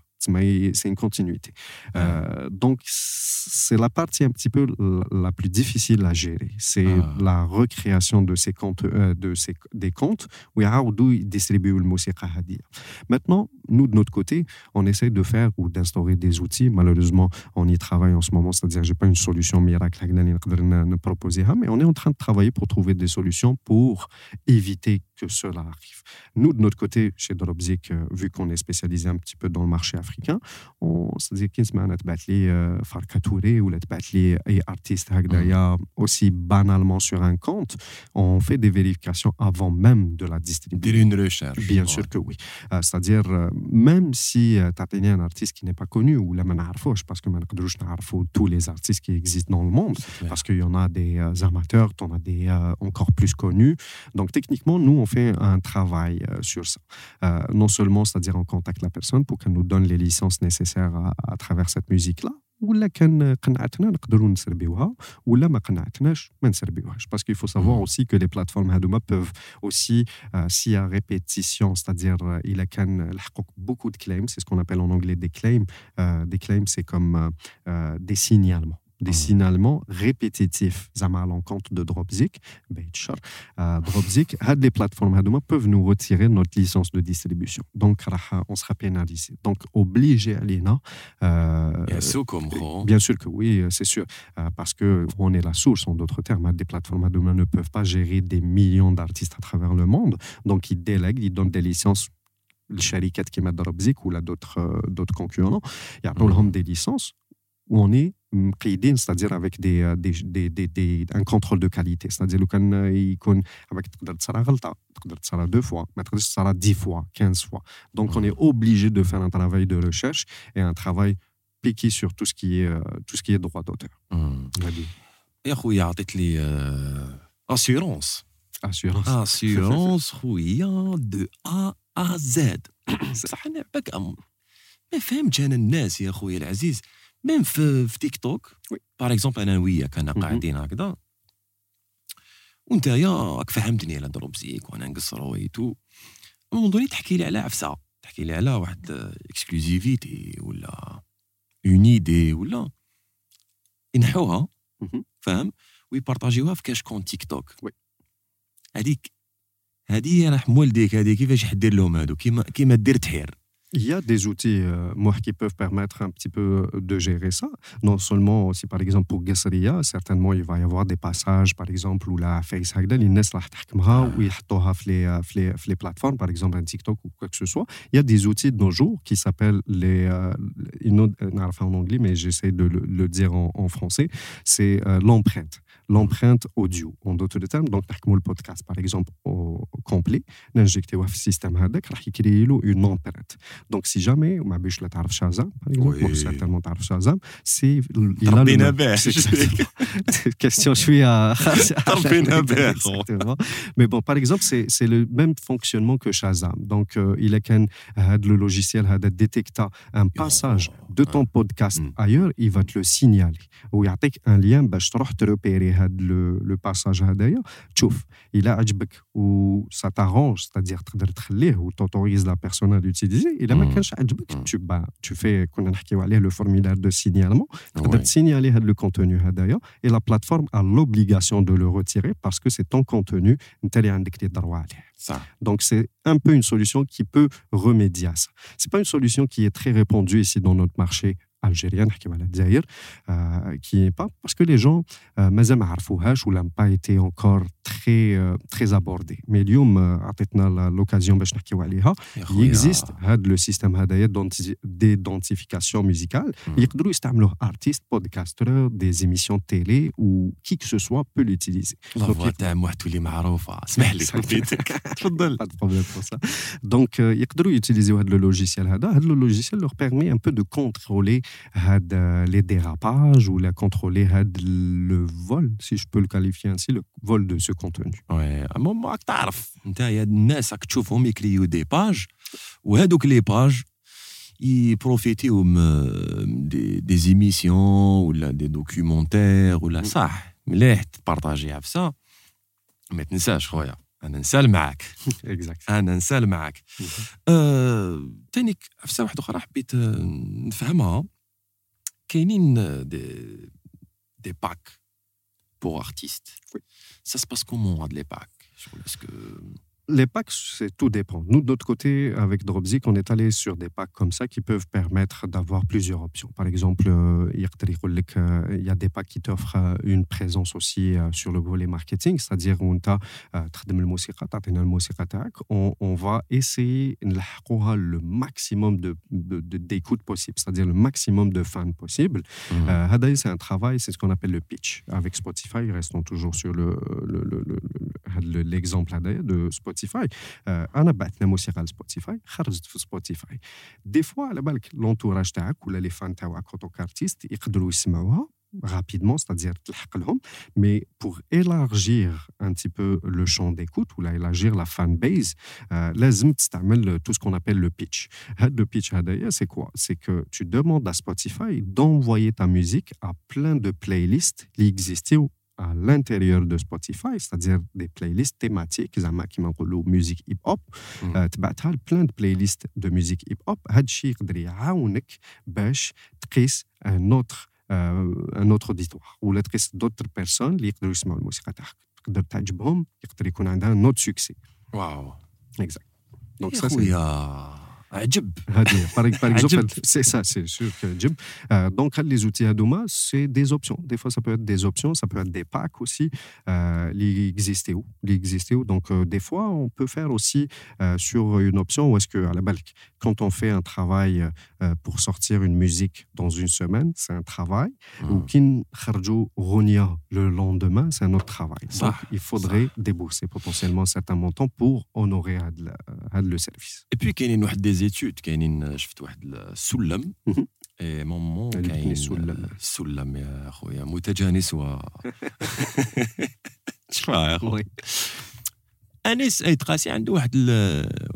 c'est une continuité. Euh, donc, c'est la partie un petit peu la plus difficile à gérer. C'est ah. la recréation de ces comptes, euh, de ces, des comptes où il distribue le musique Maintenant, nous, de notre côté, on essaie de faire ou d'instaurer des outils. Malheureusement, on y travaille en ce moment, c'est-à-dire je n'ai pas une solution miracle à proposer, mais on est en train de travailler pour trouver des solutions pour éviter que cela arrive. Nous, de notre côté, chez Dropzik, euh, vu qu'on est spécialisé un petit peu dans le marché africain, on c'est-à-dire qu'il y a Farka Touré ou les artistes mm. aussi banalement sur un compte, on fait des vérifications avant même de la distribution. une recherche. Bien sûr que oui. Euh, c'est-à-dire, euh, même si tu as un artiste qui n'est pas connu ou la parce que tous les artistes qui existent dans le monde, parce qu'il y en a des amateurs, tu en as des encore plus connus. Donc, techniquement, nous, on fait un travail euh, sur ça. Euh, non seulement, c'est-à-dire on contacte la personne pour qu'elle nous donne les licences nécessaires à, travers cette musique-là, ولا كان قنعتنا نقدروا نسربيوها ولا ما قنعتناش ما نسربيوهاش parce qu'il faut savoir aussi que les plateformes هذوما peuvent aussi euh, s'il y a répétition c'est-à-dire il a كان لحقوك beaucoup de claims c'est ce qu'on appelle en anglais des claims euh, des claims c'est comme euh, des signalements des signalements répétitifs à l'encontre de Dropzik, euh, Dropzik, les plateformes peuvent nous retirer notre licence de distribution. Donc, on sera pénalisé. Donc, obligé l'INA. Euh, bien sûr que oui, c'est sûr. Euh, parce qu'on est la source, en d'autres termes. Des plateformes ne peuvent pas gérer des millions d'artistes à travers le monde. Donc, ils délèguent, ils donnent des licences les chariquettes qui mettent Dropzik ou d'autres d'autres concurrents, il y a mmh. des licences où on est mm, c'est-à-dire avec euh, des, des, des, des, un contrôle de qualité. C'est-à-dire qu'on euh, avec ça deux fois, ça dix fois, quinze fois. Donc on est obligé de faire un travail de recherche et un travail piqué sur tout ce qui est, euh, tout ce qui est droit d'auteur. Assurance. Assurance. Assurance, [laughs] de A à Z. [coughs] Mais ميم في, في تيك توك باغ اكزومبل أنا وياك أنا قاعدين هكذا. وأنت يا راك فهمتني على دروب زيك وأنا نقصر تو دوني تحكي لي على عفسة. تحكي لي على واحد اكسكلوزيفيتي ولا اون ايدي ولا ينحوها. فاهم ويبارطاجيوها في كاش كون تيك توك هذيك هذه راح مولديك هذه كيفاش حدير لهم هادو؟ كيما كيما دير تحير Il y a des outils euh, qui peuvent permettre un petit peu de gérer ça. Non seulement aussi, par exemple, pour Gesseria, certainement, il va y avoir des passages, par exemple, où la Face Hagdal, il naissent la ou il les, les plateformes, par exemple, un TikTok ou quoi que ce soit. Il y a des outils de nos jours qui s'appellent les. Euh, euh en anglais, mais j'essaie de le, dire en, français. C'est euh, l'empreinte l'empreinte audio. En d'autres termes, donc, le podcast, par exemple, au complet, l'injecter dans le système HADAC, il créer une empreinte. Donc, si jamais, m'a dit que tu Shazam, par exemple, oui. certainement tu Shazam, c'est. Il a le [laughs] question, je suis à. Exactement. Mais bon, par exemple, c'est le même fonctionnement que Shazam. Donc, euh, il est euh, le logiciel HADAC détecte un passage de ton podcast ailleurs, il va te le signaler. Ou il y a un lien, bah, je te repérer هذا le passage هذايا تشوف il a عجبك ou ça t'arrange c'est-à-dire تقدر تخليه ou t'autorises la personne à l'utiliser الا ما كانش عجبك tu bah tu fais كنا نحكيو عليه le formulaire de signalement تقدر تسينيالي هذا le contenu هذايا et la plateforme a l'obligation de le retirer parce que c'est ton contenu انت اللي عندك les droits عليه Donc c'est un peu une solution qui peut remédier à ça. C'est pas une solution qui est très répandue ici dans notre marché algérienne, qui n'est euh, pas parce que les gens, euh, Mazam Arfouhash, ou pas encore très, euh, très abordée. Mais Lyoum a l'occasion hein, de Il existe le système d'identification musicale. Il y artistes, podcasteurs, des émissions télé ou qui que ce soit peut l'utiliser. Donc, ils peuvent utiliser le logiciel. Le logiciel leur permet un peu de contrôler les dérapages ou la contrôler le vol, si je peux le qualifier ainsi, le vol de ce contenu. Ouais, moi, tu sais, il y a des gens qui font écrire des pages, ou les pages, ils profitent des, des émissions ou là, des documentaires ou là, ça, mais partager ça. Mais tu sais, je crois. انا نسال معاك انا نسال معاك آه، تاني عفسه واحده اخرى حبيت نفهمها كاينين دي دي باك بور ارتيست سا سباس كومون هاد لي باك شغل اسكو Les packs, c'est tout dépend. Nous, de notre côté, avec Dropzik, on est allé sur des packs comme ça qui peuvent permettre d'avoir plusieurs options. Par exemple, euh, il y a des packs qui t'offrent euh, une présence aussi euh, sur le volet marketing, c'est-à-dire on, on va essayer le maximum de, d'écoute possible, c'est-à-dire le maximum de fans possible. Mmh. c'est un travail, c'est ce qu'on appelle le pitch. Avec Spotify, restons toujours sur le, l'exemple de Spotify. سبوتيفاي انا بعثنا موسيقى لسبوتيفاي خرجت في سبوتيفاي دي فوا على بالك لونتوراج تاعك ولا لي فان تاعك اوتوك ارتيست يقدروا يسمعوها rapidement, c'est-à-dire mais pour élargir un petit peu le champ d'écoute ou élargir la fanbase, euh, لازم تستعمل tout ce qu'on appelle le pitch. [laughs] Le pitch c'est quoi C'est que tu demandes à Spotify d'envoyer ta musique à plein de playlists qui existent à l'intérieur de Spotify, c'est-à-dire des playlists thématiques, qui m'ont musique hip-hop, mm. euh, plein de playlists de musique hip-hop, هادشي يقدر يعاونك باش تقيس un autre un autre auditoire ou d'autres personnes qui يقدروا يسمعوا الموسيقى تاعك تقدر تعجبهم يقدر يكون عندها un autre succès. Waouh. Exact. Donc ça c'est par, exemple, c'est ça, c'est sûr que. Euh, donc, les outils Adoma, c'est des options. Des fois, ça peut être des options, ça peut être des packs aussi. Euh, les où? Où? Donc, euh, des fois, on peut faire aussi sur une option où est-ce que, à la balque, quand on fait un travail pour sortir une musique dans une semaine, c'est un travail. Ou hmm. Kin Kharjo Ronia le lendemain, c'est un autre travail. Donc, il faudrait débourser potentiellement certains montants pour honorer le service. Et puis, il y des études كاينين شفت واحد السلم اي مامون كاين السلم السلم يا خويا متجانس و [laughs] شفا يا خويا؟ أنيس أي تقاسي عنده واحد ال...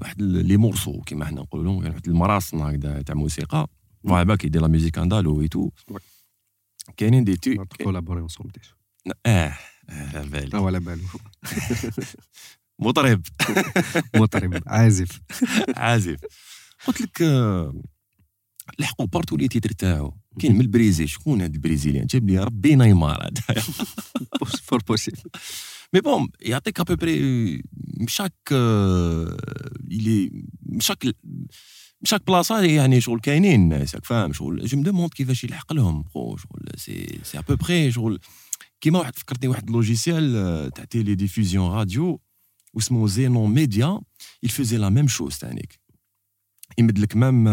واحد لي مورسو كيما حنا نقولوا واحد المراصنه هكذا تاع موسيقى. فوالا كيدير لا ميوزيك اندالو اي تو كاينين دي تو كولابوري اونسومبل آه على بالي آه على بالو مطرب. مطرب. عازف. [laughs] عازف. قلت لك لحقوا بارتو لي تيتر تاعو كاين من البريزيل شكون هذا البريزيليان؟ جاب لي ربي نيمار هذا فور بوسيبل مي بون يعطيك ابوبري مشاك يلي مشاك مشاك بلاصه يعني شغل كاينين الناس فاهم؟ شغل جو دوموند كيفاش يلحق لهم شغل سي سي ابوبري شغل كيما واحد فكرتني واحد لوجيسيال تاع تيلي ديفوزيون راديو واسمه زينون ميديا il faisait la même chose تانيك. يمد لك مام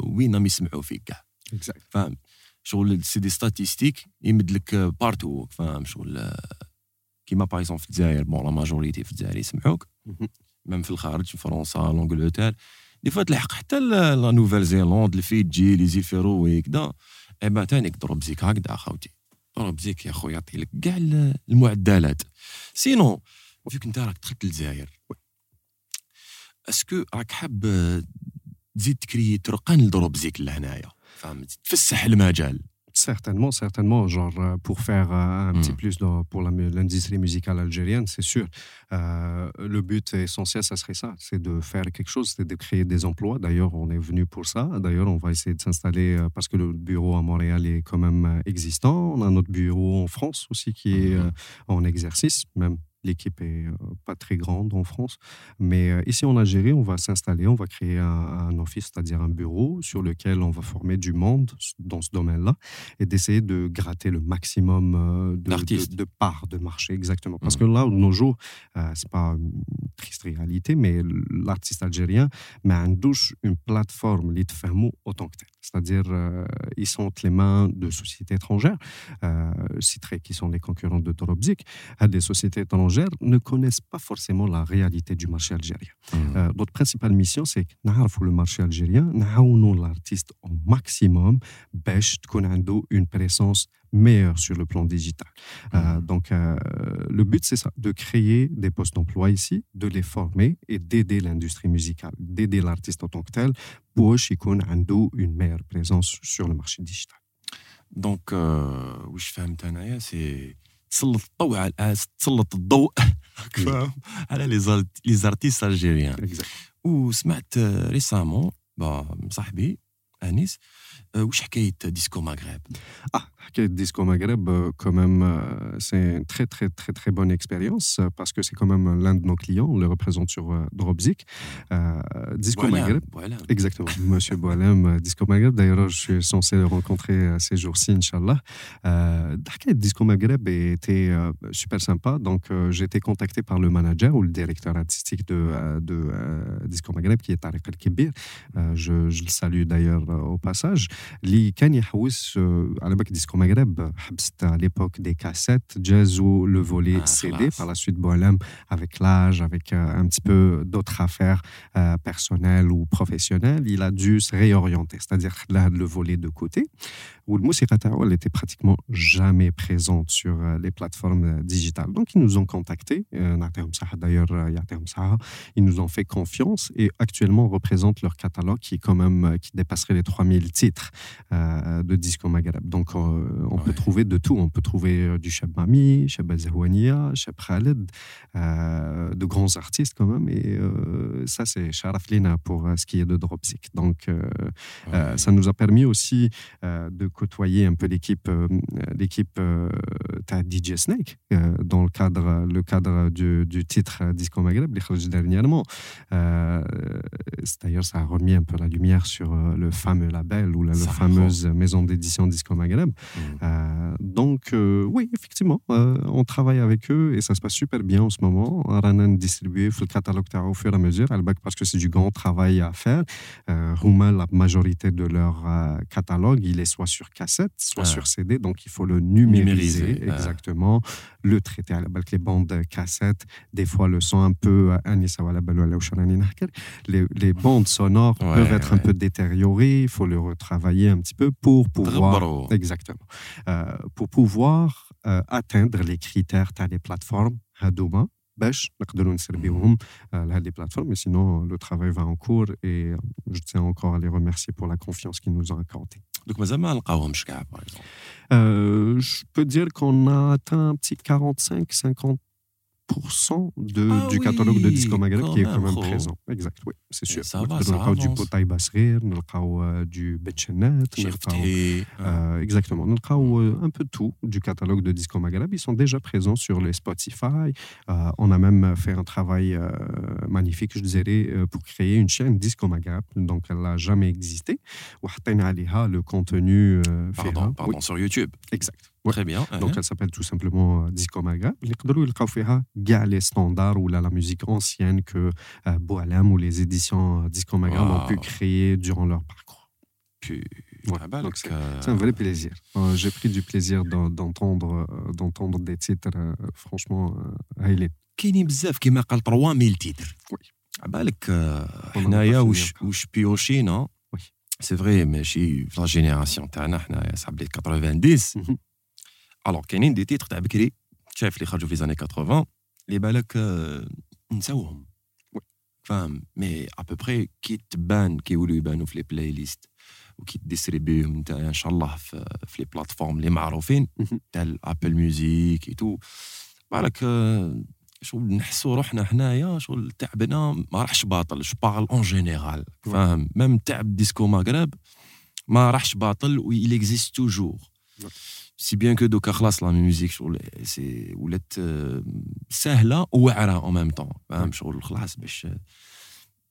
وين راهم يسمعوا فيك. كاع فاهم؟ شغل سي دي ستاتيستيك يمد لك بارتو فاهم؟ شغل كيما باغ اكزومبل في الجزائر بون لا ماجوريتي في الجزائر يسمعوك. ميم في الخارج في فرنسا لونجلتير دي فوا تلحق حتى لا نوفيل زيلاند الفيجي لي زيل فيروي كدا اي با تانيك ضرب زيك هكذا خاوتي ضرب زيك يا خويا يعطي لك كاع المعدلات. سينو فيك أنت راك دخلت للجزائر. اسكو راك حاب تزيد تكري طرقان لدروبزيك لهنايا فهمت تفسح المجال Certainement, certainement. Genre, euh, pour faire euh, un petit mm. plus dans, pour l'industrie musicale algérienne, c'est sûr. Euh, le but essentiel, ça serait ça c'est de faire quelque chose, c'est de créer des emplois. D'ailleurs, on est venu pour ça. D'ailleurs, on va essayer de s'installer parce que le bureau à Montréal est quand même existant. On a notre bureau en France aussi qui est mm-hmm. en exercice, même L'équipe est euh, pas très grande en France, mais euh, ici en Algérie, on va s'installer, on va créer un, office, c'est-à-dire un bureau sur lequel on va former du monde dans ce domaine-là et d'essayer de gratter le maximum euh, de, de, parts de marché, exactement. Parce mmh. que là, de nos jours, c'est pas une triste réalité, mais l'artiste algérien, mais un douche une plateforme, l'ITFAMO, autant que tel. C'est-à-dire, ils sont les mains de sociétés étrangères, euh, qui sont les concurrents de Torobzik, des sociétés étrangères ne connaissent pas forcément la réalité du marché algérien. Mmh. Euh, notre principale mission, c'est que le marché algérien, nous l'artiste au maximum, bêche, une présence meilleure sur le plan digital. Euh, mmh. donc, euh, le but, c'est ça, de créer des postes d'emploi ici, de les former et d'aider l'industrie musicale, d'aider l'artiste en tant que tel pour qu'il ait une meilleure présence sur le marché digital. Donc, je fais un c'est تسلط الضوء على تسلط الضوء. [laughs] على لي زارتيست الجيريان. وسمعت ريسامون صاحبي أنيس واش حكايه ديسكو مغرب اه حكايه ديسكو مغرب quand même c'est une très très très très bonne expérience parce que c'est quand même l'un de nos clients on le représente sur Dropzik Disco Maghreb exactement [laughs] monsieur Boalem Disco Maghreb d'ailleurs je suis censé le rencontrer ces jours-ci inchallah حكايه Disco Maghreb était super sympa donc j'ai été contacté par le manager ou le directeur artistique de de Disco Maghreb qui est Tariq El Kibir je, je le salue d'ailleurs au passage اللي كان يحوس على بالك ديسكو مغرب حبست à l'époque des cassettes jazz ou le volet ah, CD par la suite Boalem avec l'âge avec euh, un petit peu d'autres affaires euh, personnelles ou professionnelles il a dû se réorienter c'est-à-dire là le volet de côté où le elle était pratiquement jamais présente sur euh, les plateformes digitales donc ils nous ont contactés d'ailleurs ils nous ont fait confiance et actuellement représentent leur catalogue qui est quand même qui dépasserait les 3000 titres titres de disco maghreb. Donc, on peut trouver de tout. On peut trouver du Cheb Mami, Cheb Zahouania, Cheb Khaled, de grands artistes quand même. Et ça, c'est Sharaf Lina pour ce qui est de Dropsic. Donc, ça nous a permis aussi de côtoyer un peu l'équipe l'équipe DJ Snake dans le cadre, le cadre du, du titre Disco Maghreb, dernièrement. D'ailleurs, ça a remis un peu la lumière sur euh, le fameux label ou la, fameuse maison d'édition Disco Maghreb. Mm. Euh, donc, euh, oui, effectivement, on travaille avec eux et ça se passe super bien en ce moment. Ranan distribué le catalogue au fur et à mesure, parce que c'est du grand travail à faire. Rouma, la majorité de leur catalogue, il est soit sur cassette, soit sur CD, donc il faut le numériser, exactement, le traiter avec les bandes cassettes, des fois le son un peu les, les bandes sonores peuvent être un peu détériorées, il faut le retravailler un petit peu pour pouvoir, exactement, euh, pour pouvoir euh, atteindre les critères des plateformes Hadouma. باش نقدروا نسربيوهم لهذه plateformes mais sinon le travail va en cours et je tiens encore à les remercier pour la confiance qu'ils nous ont accordée. Donc مازال ما لقاوهمش كاع par exemple. Euh, je peux dire qu'on a atteint un petit 45 50 de, ah du catalogue de Disco Maghreb qui est quand même présent. Exact, oui, c'est sûr. Ça va, ça du Potaï Basrir, euh, du Betchenet, euh, exactement. Euh, un peu tout du catalogue de Disco Maghreb. Ils sont déjà présents sur les Spotify. Euh, on a même fait un travail magnifique, je dirais, pour créer une chaîne Disco Maghreb. Donc, elle n'a jamais existé. le contenu. Pardon, pardon sur YouTube. Exact. Très bien. Donc, elle s'appelle tout simplement Disco Maghreb. les standards ou la musique ancienne que Boalem ou les éditions Disco Maghreb ont pu créer durant leur parcours. Puis, c'est un vrai plaisir. J'ai pris du plaisir d'entendre d'entendre des titres, franchement, هايلين. كاينين بزاف كيما قال 3000 تيتر. وي. عبالك حنايا واش واش بيوشينا سي فري ماشي في لا جينيراسيون تاعنا حنايا صاحب لي 90 الوغ كاينين دي تيتر تاع بكري شايف اللي خرجوا في زاني 80 اللي بالك نساوهم فاهم مي ابوبري كي تبان كيولوا يبانوا في لي بلاي ليست وكي تديستريبيهم انت ان شاء الله في, في لي بلاتفورم اللي معروفين تاع الابل ميوزيك اي تو بالك شغل نحسوا روحنا حنايا شغل تعبنا ما راحش باطل جو بارل اون جينيرال فاهم ميم تعب ديسكو مغرب ما راحش باطل ويل اكزيست توجور سي بيان كو دوكا خلاص لا ميوزيك شغل سي ولات سهله وواعره او ميم طون فاهم شغل خلاص باش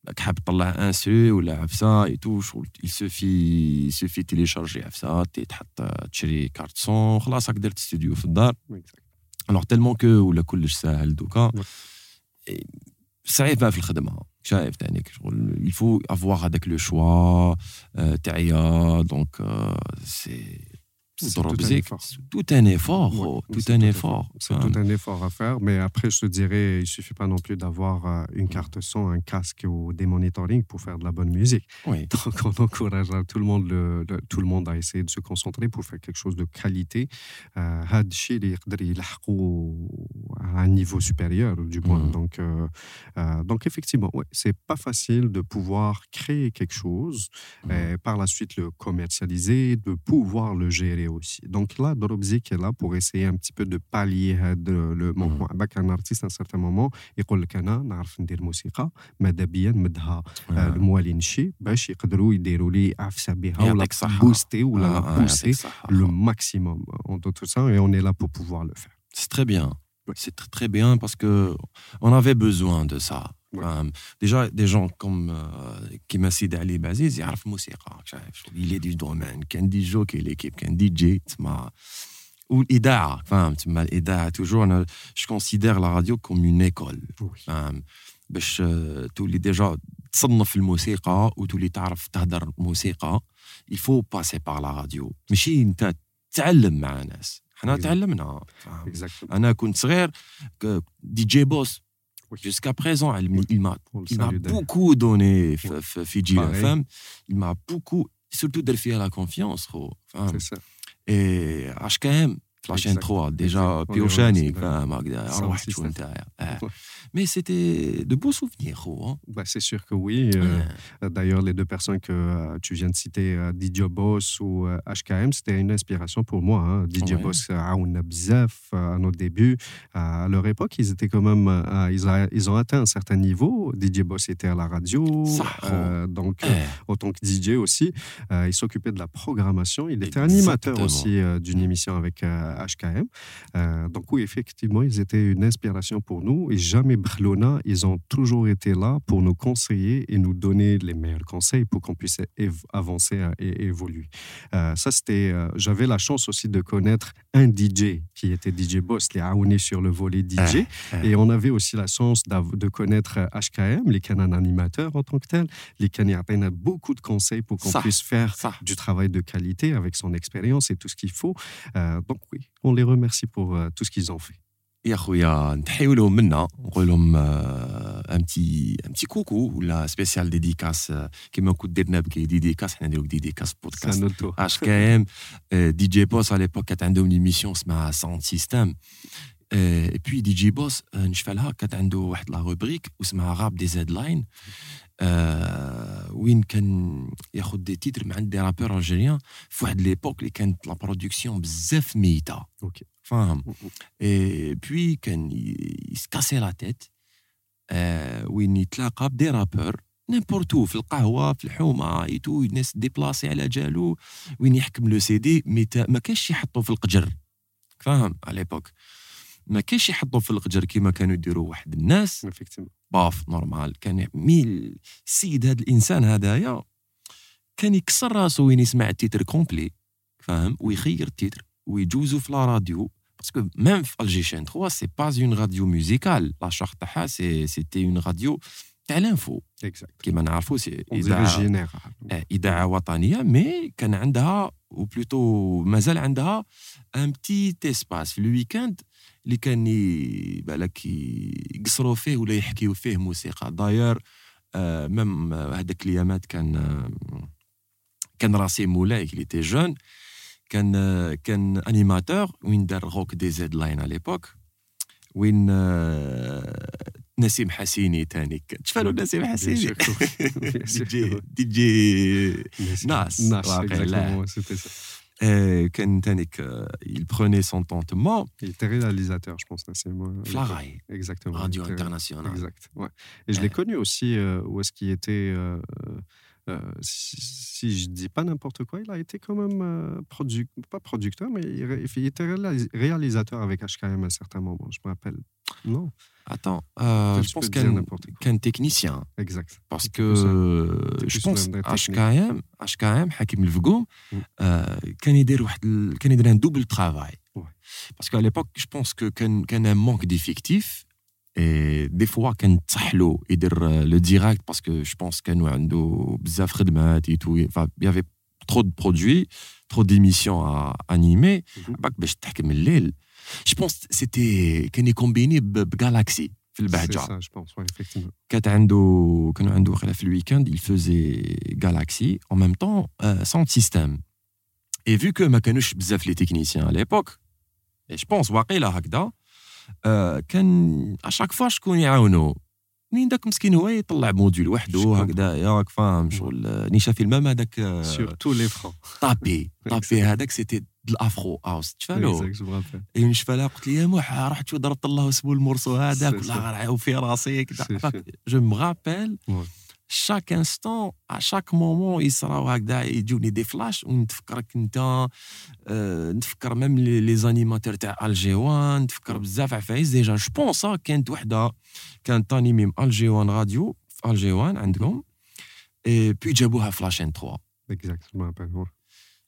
راك حاب تطلع ان سو ولا عفسه اي تو شغل يسوفي يسوفي تيليشارجي عفسه تحط تشري كارت سون خلاص راك درت ستوديو في الدار الوغ تيلمون كو ولا كلش ساهل دوكا صعيب في الخدمه شايف تانيك شغل يفو افواغ هذاك لو شوا تعيا دونك سي C'est tout, un effort. tout un effort. C'est tout un effort à faire. Mais après, je te dirais, il ne suffit pas non plus d'avoir euh, une carte son, un casque ou des monitoring pour faire de la bonne musique. Oui. [laughs] Donc, on encourage tout le, monde, le, tout le monde à essayer de se concentrer pour faire quelque chose de qualité. Euh, à un niveau supérieur, du moins. Mm. Donc, euh, donc, effectivement, ouais, c'est pas facile de pouvoir créer quelque chose mm. et par la suite le commercialiser, de pouvoir le gérer aussi. Donc là, Dropzik est là pour essayer un petit peu de pallier le manquement. Avec un artiste, à un certain moment, il dit que nous نعرف ندير موسيقى ماذا بيا نمدها الموالين شي باش يقدروا يديروا لي عفسه بها ولا بوستي ولا pousser le maximum en tout ça et on est là pour pouvoir le faire. C'est très bien. C'est très, très bien parce que on avait besoin de ça. déjà, des gens comme euh, Kima Sidi Ali Baziz, ils savent musique. Il est du domaine. Quand dit jockey, l'équipe, quand DJ, ou l'IDA, enfin, l'IDA, toujours, je considère la radio comme une école. باش تولي ديجا تصنف في الموسيقى وتولي تعرف تهدر موسيقى il faut passer par la radio ماشي انت تعلم مع ناس حنا تعلمنا انا كنت صغير دي جي بوس Jusqu'à présent, il m'a beaucoup donné Fiji la femme. Il m'a beaucoup, surtout à la confiance. C'est ça. Et HKM, فلاشين 3 ديجا بيوشاني فاهم هكذا روح شو نتايا Mais c'était de beaux souvenirs, hein. bah, C'est sûr que oui. Euh, D'ailleurs, les deux personnes que euh, tu viens de citer, euh, DJ Boss ou HKM, c'était une inspiration pour moi. Hein. DJ ouais. Boss, Bzef, à nos débuts, à leur époque, ils étaient quand même, ils, a, ils, ont atteint un certain niveau. DJ Boss était à la radio, donc autant que DJ aussi. il s'occupait de la programmation. Il était animateur aussi d'une émission avec HKM. donc oui, effectivement, ils étaient une inspiration pour nous et jamais Barcelona, ils ont toujours été là pour nous conseiller et nous donner les meilleurs conseils pour qu'on puisse avancer et évoluer. Euh, ça, c'était. Euh, j'avais la chance aussi de connaître un DJ qui était DJ Boss, les Aouni sur le volet DJ. Ah, ah. Et on avait aussi la chance de connaître HKM, les canons animateurs en tant que tel. Les canons beaucoup de conseils pour qu'on puisse faire du travail de qualité avec son expérience et tout ce qu'il faut. Euh, donc oui, on les remercie pour tout ce qu'ils ont fait. يا خويا نتحيو لهم منا نقول لهم ان بتي ان بتي كوكو ولا سبيسيال ديديكاس كيما كنت درنا بكي ديديكاس حنا نديرو ديديكاس بودكاست اش كي ام دي جي بوس على ليبوك كانت عندهم ليميسيون اسمها ساوند سيستم اي بوي دي جي بوس نشفالها كانت عنده واحد لا روبريك واسمها غاب دي زيد لاين وين كان ياخذ دي تيتر مع دي رابور الجيريان في واحد ليبوك اللي كانت لا برودكسيون بزاف ميتة. أوكي. فاهم؟ اي بوي كان يسكاسي لا تيت وين يتلاقى بدي رابور نيمبورتو في القهوة في الحومة ايتو الناس ديبلاسي على جالو. وين يحكم لو سي دي ما كاينش يحطو في القجر. فاهم؟ على ليبوك ما كاينش يحطو في القجر كيما كانوا يديروا واحد الناس. باف نورمال. كان مي السيد هذا الإنسان هذايا كان يكسر راسو وين يسمع التيتر كومبلي فاهم؟ ويخير التيتر ويجوزو في لا راديو. باسكو ميم في الجي شين 3 سي با اون راديو ميوزيكال لا شارت تاعها سي سيتي اون راديو تاع لانفو كيما نعرفوا سي اذاعه اذاعه وطنيه مي كان عندها وبلوتو مازال عندها ان بتي اسباس في الويكاند اللي كان بالك يقصروا فيه ولا يحكيوا فيه موسيقى. داير آه ميم هذاك الايامات كان آه كان راسي مولاي اللي تي جون كان آه كان انيماتور وين دار روك دي زيد لاين على ليبوك وين آه نسيم حسيني تاني. تشفالو نسيم حسيني؟ دي جي دي جي ناس ناس Et euh, il prenait son temps. Il était réalisateur, je pense. C'est moi. Flaray. Exactement. Radio International. Exact. Ouais. Et je l'ai connu aussi euh, où est-ce qu'il était. Euh, euh, si, si, je dis pas n'importe quoi, il a été quand même euh, produ pas producteur, mais il, il, était réalisateur avec HKM à un certain moment. Je me rappelle. Non? Attends, euh, je pense qu'un technicien. Exact. Parce que euh, je pense HKM, HKM, Hakim Levgoum, quand il un double travail. Ouais. Parce qu'à l'époque, je pense que quand un manque d'effectifs, et des fois, quand Tsahlo et euh, le direct, parce que je pense qu'il y et tout, il y avait trop de produits, trop d'émissions à animer, mm -hmm. bah, Je pense que c'était كان يكومبيني بجالاكسي في البهجه ça, je pense, ouais, effectivement. كانت عنده كانوا عنده في الويكاند il faisait Galaxy en même temps euh, sound system et vu que ما كانوش بزاف لي تكنيسيان à l'époque et je pense واقيلا هكذا euh, كان اشاك فوا شكون يعاونو منين داك مسكين هو يطلع موديول وحده هكذا ياك فاهم شغل نيشا في المام هذاك سورتو لي فرون طابي [laughs] طابي هذاك سيتي الافرو هاوس تفالو اي نشفالها قلت لي يا موح رحت شو ضربت الله اسمه المورسو هذاك ولا غير في راسي. جو مغابيل instant, à chaque moment, يصراو هكذا يجوني دي فلاش ونتفكرك انت نتفكر ميم لي زانيماتور تاع الجي وان نتفكر بزاف عفايس ديجا جو بونس كانت وحده كانت تانيمي الجي وان راديو في الجي وان عندكم اي بي جابوها في لاشين 3 اكزاكت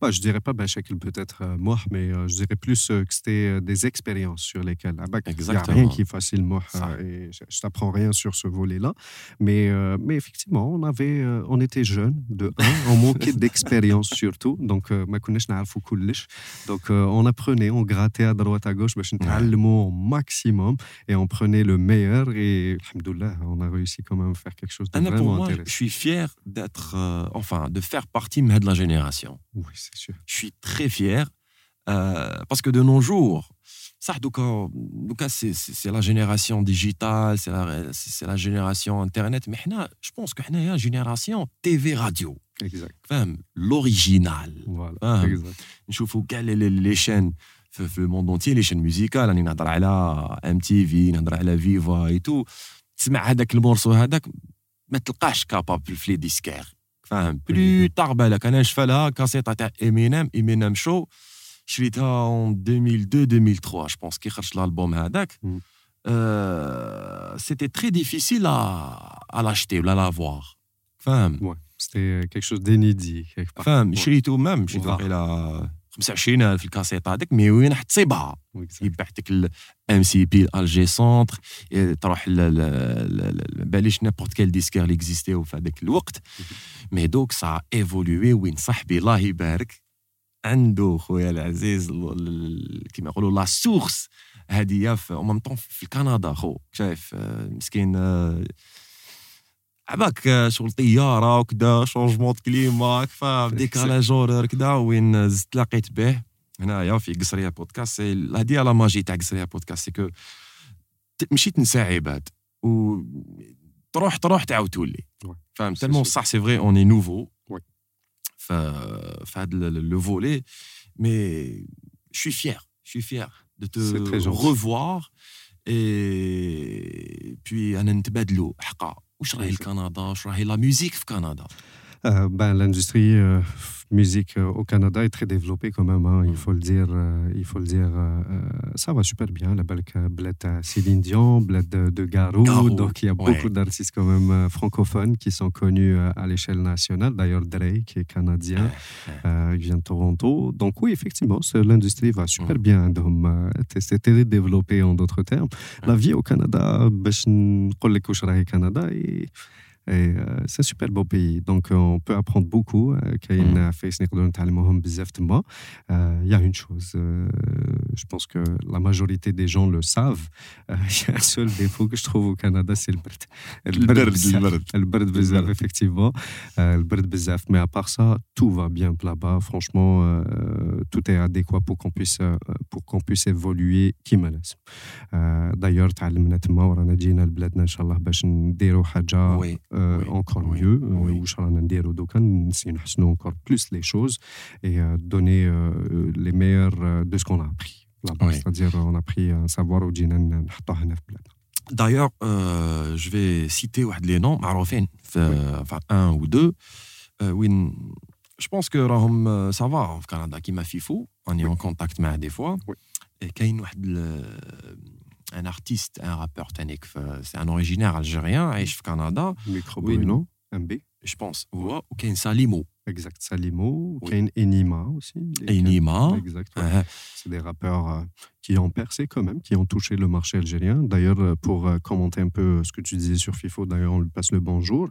bah, Je dirais pas Bachakil peut-être euh, moi, mais euh, je dirais plus euh, que c'était des expériences sur lesquelles. Ah, bah, il n'y a rien qui est facile, moi, et je, ne t'apprends rien sur ce volet-là. Mais, mais effectivement, on, avait, on était jeunes, de un, on manquait d'expérience [laughs] surtout. Donc, ma donc on apprenait, on grattait à droite à gauche, le mot au maximum, et on prenait le meilleur. Et on a réussi quand même à faire quelque chose de vraiment pour moi, intéressant. Je suis fier d'être, enfin, de faire partie de la génération. Oui, je suis très fier euh, parce que de nos jours, ça, c'est la génération digitale, c'est la, génération Internet. Mais je pense que y a une génération TV radio. Exact. L'original. Voilà. Exact. Je trouve les, les chaînes? Le monde entier, les chaînes musicales, on MTV, on a Viva et tout. Tu as le morceau, tu ne capable de les disquaires. فاهم بلو تار بالك انا نشفى كاسيطه تاع امينيم امينيم شو شريتها اون 2002 2003 جو بونس كي خرج الالبوم هذاك سيتي تري ديفيسيل ا لاشتي ولا لا فوار فاهم سيتي كيك شوز دينيدي فاهم شريتو ميم شريتو الى 25000 في الكاسيطه هذيك مي وين راح تصيبها. يبعثك الام سي بي الجي سونتر تروح باليش نيبورت كيل ديسكير اللي اكزيستيو في هذاك الوقت. مي دوك سا إيفولوي وين صاحبي الله يبارك. عنده خويا العزيز كيما يقولوا لا سورس هذه في ميم طون في كندا خو. شايف مسكين عباك شغل طيارة وكذا شونجمون كليما فاهم ديكالاج اورور كذا وين زدت لقيت به. هنايا في قصرية بودكاست. هذه لا ماجي تاع قصرية بودكاست سي كو مشي تنسى عباد. و تروح تروح تعاود تولي. فاهم تالمون صح سي فري اون اي نوفو في هذا لو فولي مي fier. Je suis fier de te revoir. Et puis أنا نتبادلوا حقا. واش راهي الكندا؟ واش راهي لا ميوزيك في كندا؟ Euh, ben, l'industrie euh, musique euh, au Canada est très développée quand même, hein, il faut le dire. il faut le dire ça va super bien. La belle bled Céline Dion, bled de, de Garou, Donc il y a beaucoup d'artistes quand même francophones qui sont connus à l'échelle nationale. D'ailleurs, Drake qui est canadien, [laughs] il vient de Toronto. Donc oui, effectivement, l'industrie va super bien. C'est très développé en d'autres termes. La vie au Canada, ben, Canada et et euh, c'est un super beau pays. Donc, euh, on peut apprendre beaucoup. Euh, il y a une chose, je pense que la majorité des gens le savent. [laughs] Il y a un seul défaut que je trouve au Canada, c'est le bird. Le bird bizarre, effectivement. Le bird bizarre. Mais à part ça, tout va bien là-bas. Franchement, tout est adéquat pour qu'on puisse, pour qu'on puisse évoluer. Qui me laisse. D'ailleurs, oui, encore oui, mieux. Euh, oui. encore plus les choses et euh, donner les meilleurs de ce qu'on a appris. C'est-à-dire, on a pris un savoir au Jinan D'ailleurs, euh, je vais citer les noms, enfin un ou deux. Euh, je pense que Rahom, ça va au Canada, qui m'a FIFO, on est en contact mais des fois. Et qu'il y a un artiste, un rappeur, c'est un originaire algérien, et au Canada. Micro Bruno, MB. Je pense. Ou un Salimo. Exact, Salimo. Oui. Enima aussi. Enima. Exact. C'est des rappeurs euh, qui ont percé quand même, qui ont touché le marché algérien. D'ailleurs, euh, pour euh, commenter un peu ce que tu disais sur FIFO, d'ailleurs, on lui passe le bonjour.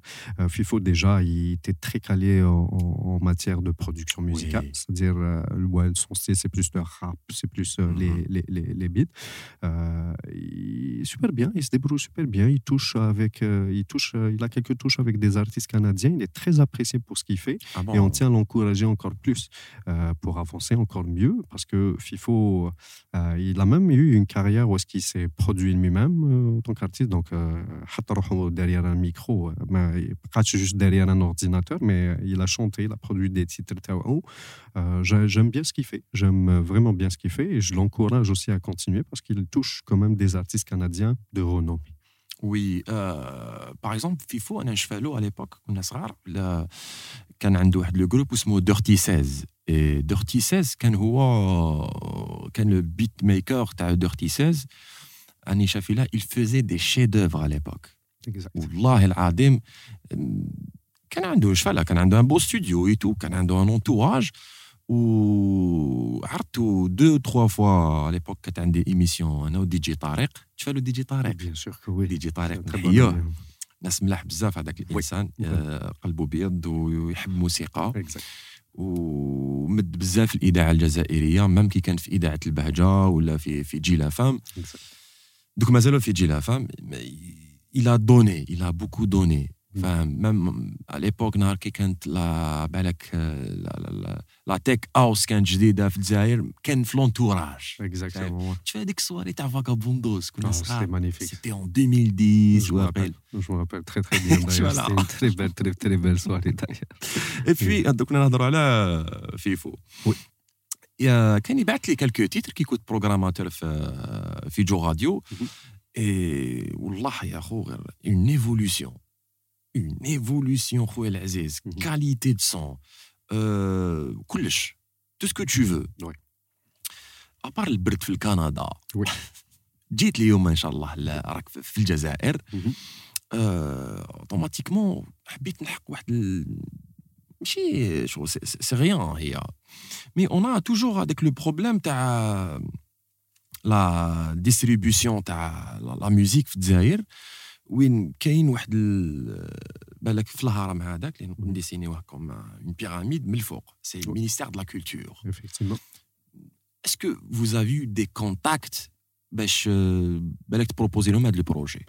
FIFO, déjà, il était très calé en, matière de production musicale. C'est-à-dire, ouais, son style, c'est plus le rap, c'est plus mm-hmm. les, les, les, beats. il, super bien, il se débrouille super bien. Il touche avec, il touche, il a quelques touches avec des artistes canadiens. Il est très apprécié pour ce qu'il fait. Ah et on tient à l'encourager encore plus pour avancer encore mieux parce que FIFO, il a même eu une carrière où est-ce qu'il s'est produit lui-même euh, en tant qu'artiste. Donc, euh, derrière un micro, pas juste derrière un ordinateur, mais il a chanté, il a produit des titres. Euh, j'aime bien ce qu'il fait. J'aime vraiment bien ce qu'il fait et je l'encourage aussi à continuer parce qu'il touche quand même des artistes canadiens de renommée. Oui, euh, par exemple, FIFO, انا نشفالو à l'époque كنا صغار كان عنده واحد لو جروب اسمه ديرتي 16 et Dirty 16 كان هو كان le beatmaker تاع Dirty 16 اني شافيلا il faisait des chefs-d'œuvre à l'époque والله العظيم كان عنده شفالا كان عنده un beau studio et tout كان عنده un entourage وعرضته دو تخوا فوا على ليبوك كانت عندي ايميسيون أنا ودي جي طارق. تشفى له دي جي طارق؟ بيان سور وي دي جي طارق نحيوه ناس ملاح بزاف هذاك الإنسان آه، قلبه بيض ويحب الموسيقى ومد بزاف الإذاعة الجزائرية ميم كي كان في إذاعة البهجة ولا في في جيلا فام دوك مازالوا في جيلا فام il a donné il a beaucoup donné فاهم à l'époque نهار كي كانت لا بالك لا تيك هاوس كانت جديده في الجزائر كان في لونتوراج اكزاكتومون تشوف هذيك الصواري تاع فاكابوندوس كنا صغار مانيفيك سيتي اون 2010 واقيل جو مابيل تري تري بيان [laughs] دايور تري بيل تري تري بيل soirée دايور [laughs] اي بوي دوك نهضروا على فيفو وي كان يبعث لي كالكو تيتر كي كنت بروغراماتور في في جو راديو اي والله يا خو غير اون ايفولوسيون اون ايفولوسيون خويا العزيز كاليتي دو سون كلش تو سكو تو فو ابار البرد [laughs] في الكندا جيت اليوم ان شاء الله راك في الجزائر اوتوماتيكمون حبيت نحق واحد ماشي شغل سي غيان هي مي اون ا توجور هذاك لو بروبليم تاع لا ديستريبيسيون تاع لا ميوزيك في الجزائر وين كاين واحد بالك في الهرم هذاك اللي نقول نديسينيوه كوم اون بيراميد من الفوق سي المينيستير دو لا كولتور effectivement اسكو vous avez eu des contacts باش بالك تبروبوزي لهم هذا البروجي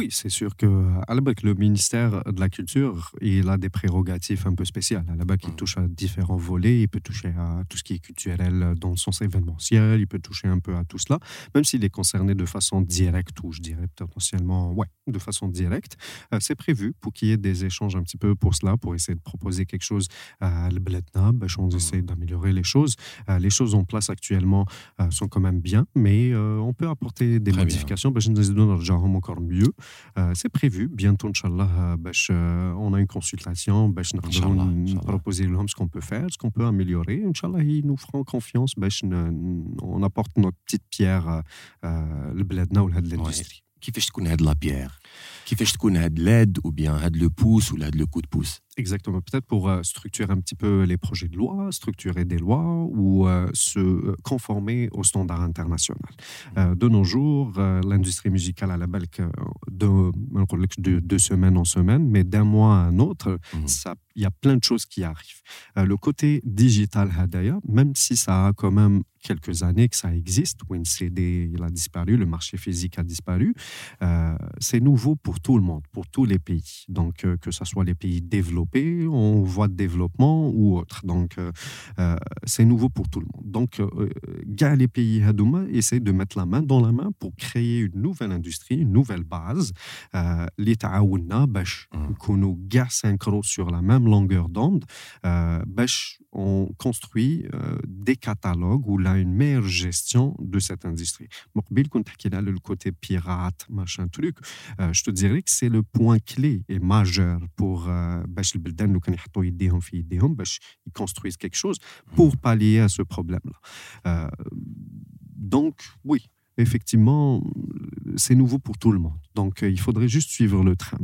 Oui, c'est sûr que à la BAC, le ministère de la Culture, il a des prérogatives un peu spéciales. À la BAC, il Mm. touche à différents volets. Il peut toucher à tout ce qui est culturel dans le sens événementiel. Il peut toucher un peu à tout cela, même s'il est concerné de façon directe ou je dirais potentiellement, ouais, de façon directe. Euh, c'est prévu pour qu'il y ait des échanges un petit peu pour cela, pour essayer de proposer quelque chose à l'Bletna. On essaie d'améliorer les choses. Euh, les choses en place actuellement euh, sont quand même bien, mais euh, on peut apporter des Très bien. modifications. باش نزيدو نرجعهم encore mieux. Euh, c'est prévu bientôt inchallah euh, باش euh, on a une consultation باش نقدروا Inch'Allah, ن- Inch'Allah. proposer لهم ce qu'on peut faire ce qu'on peut améliorer inchallah ils nous feront confiance باش ن- on apporte notre petite pierre euh, euh, لبلادنا ولهاد l'industrie كيفاش تكون هاد لا بيير كيفاش تكون هاد لاد او بيان هاد لو بوس ولا هاد لو كو دو بوس Exactement. Peut-être pour euh, structurer un petit peu les projets de loi, structurer des lois ou euh, se euh, conformer aux standards internationaux. Euh, de nos jours, euh, l'industrie musicale à la balque de, de, de semaine en semaine, mais d'un mois à un autre, ça- il y a plein de choses qui arrivent. Le côté digital Hadaya, même si ça a quand même quelques années que ça existe, WinCD il a disparu, le marché physique a disparu, c'est nouveau pour tout le monde, pour tous les pays. Donc, que ce soit les pays développés, en voie de développement ou autres. Donc, euh, euh, c'est nouveau pour tout le monde. Donc, euh, gars, les pays Hadouma essayent de mettre la main dans la main pour créer une nouvelle industrie, une nouvelle base. Euh, Les ta'aouna, bash, nous gars synchro sur la même longueur d'onde, euh, bash, on construit euh, des catalogues où là une meilleure gestion de cette industrie. مقبل كنت تحكي لي على le côté pirate, machin truc. Euh, je te dirais que c'est le point clé et majeur pour euh, باش البلدان لو كان يحطوا يديهم في يديهم باش ils construisent quelque chose pour pallier à ce problème-là. Euh, donc, oui, effectivement, c'est nouveau pour tout le monde. Donc, euh, il faudrait juste suivre le train.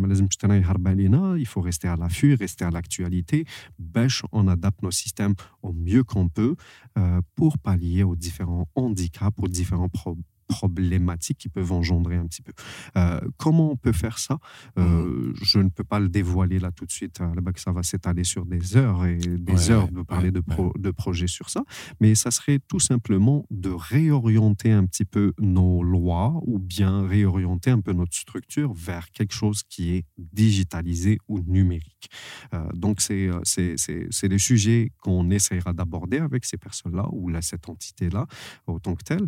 Il faut rester à l'affût, rester à l'actualité. Bêche, on adapte nos systèmes au mieux qu'on peut euh, pour pallier aux différents handicaps, aux différents problèmes problématiques qui peuvent engendrer un petit peu. Euh, comment on peut faire ça? Euh, Je ne peux pas le dévoiler là tout de suite. euh, Là-bas que ça va s'étaler sur des heures et des Ouais, heures de parler ouais, de, pro- de projets sur ça. Mais ça serait tout simplement de réorienter un petit peu nos lois ou bien réorienter un peu notre structure vers quelque chose qui est digitalisé ou numérique. Euh, donc, c'est c'est- c'est- c'est les sujets qu'on essaiera d'aborder avec ces personnes-là ou là, cette entité-là autant que telle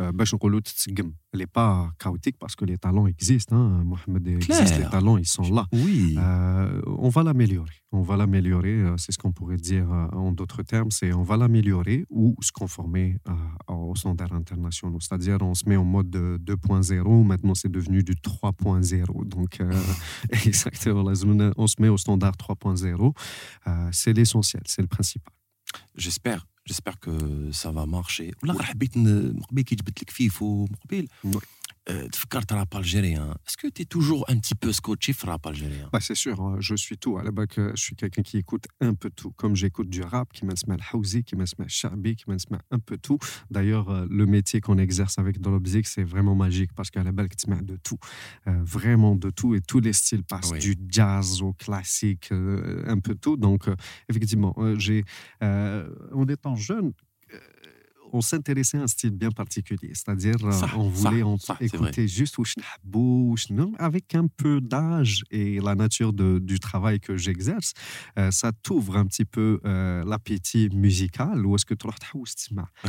Euh, ben, elle n'est pas chaotique parce que les talents existent. Hein, Mohamed existe, les talents, ils sont là. Oui. Euh, on va l'améliorer. On va l'améliorer, euh, c'est ce qu'on pourrait dire en d'autres termes, c'est on va l'améliorer ou se conformer aux standards internationaux. C'est-à-dire, on se met en mode 2.0, maintenant c'est devenu du 3.0. Donc, [laughs] [laughs] exactement, on se met au standard 3.0. C'est l'essentiel, c'est le principal. J'espère. J'espère que ça va marcher. Tu Tfkar euh, rap algérien, est-ce que tu es toujours un petit peu scotché rap algérien ouais, C'est sûr, hein. je suis tout. À la bac, euh, je suis quelqu'un qui écoute un peu tout. Comme j'écoute du rap, qui m'assema le housey, qui m'assema le charbi, qui m'assema un peu tout. D'ailleurs, euh, le métier qu'on exerce avec Dolobzik, c'est vraiment magique parce qu'à la bac, tu de tout. Euh, vraiment de tout et tous les styles passent, du jazz au classique, un peu tout. Donc, effectivement, j'ai, en étant jeune, on s'intéressait à un style bien particulier, c'est-à-dire euh, on voulait écouter juste avec un peu d'âge et la nature du travail que j'exerce, euh, ça t'ouvre un petit peu euh, l'appétit musical. Où est-ce que tu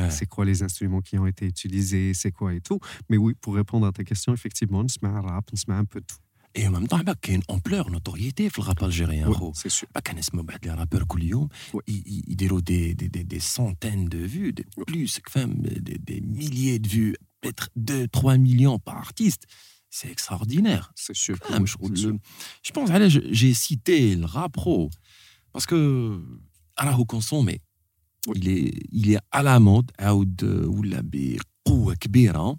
C'est quoi les instruments qui ont été utilisés, c'est quoi et tout? Mais oui, pour répondre à ta question, effectivement, on se met un rap, on se met un peu tout Et en même temps, il y a une ampleur, une notoriété dans le rap algérien. c'est sûr. Pas qu'un les rappeurs Koulium, ils déroulent des, des, des, centaines de vues, des, plus, des, des milliers de vues, peut-être 2, 3 millions par artiste. C'est extraordinaire. C'est sûr. je, je, pense, j'ai cité le rap pro, parce que, alors, au consommé, il est, il est à la mode, ou la بقوة كبيرة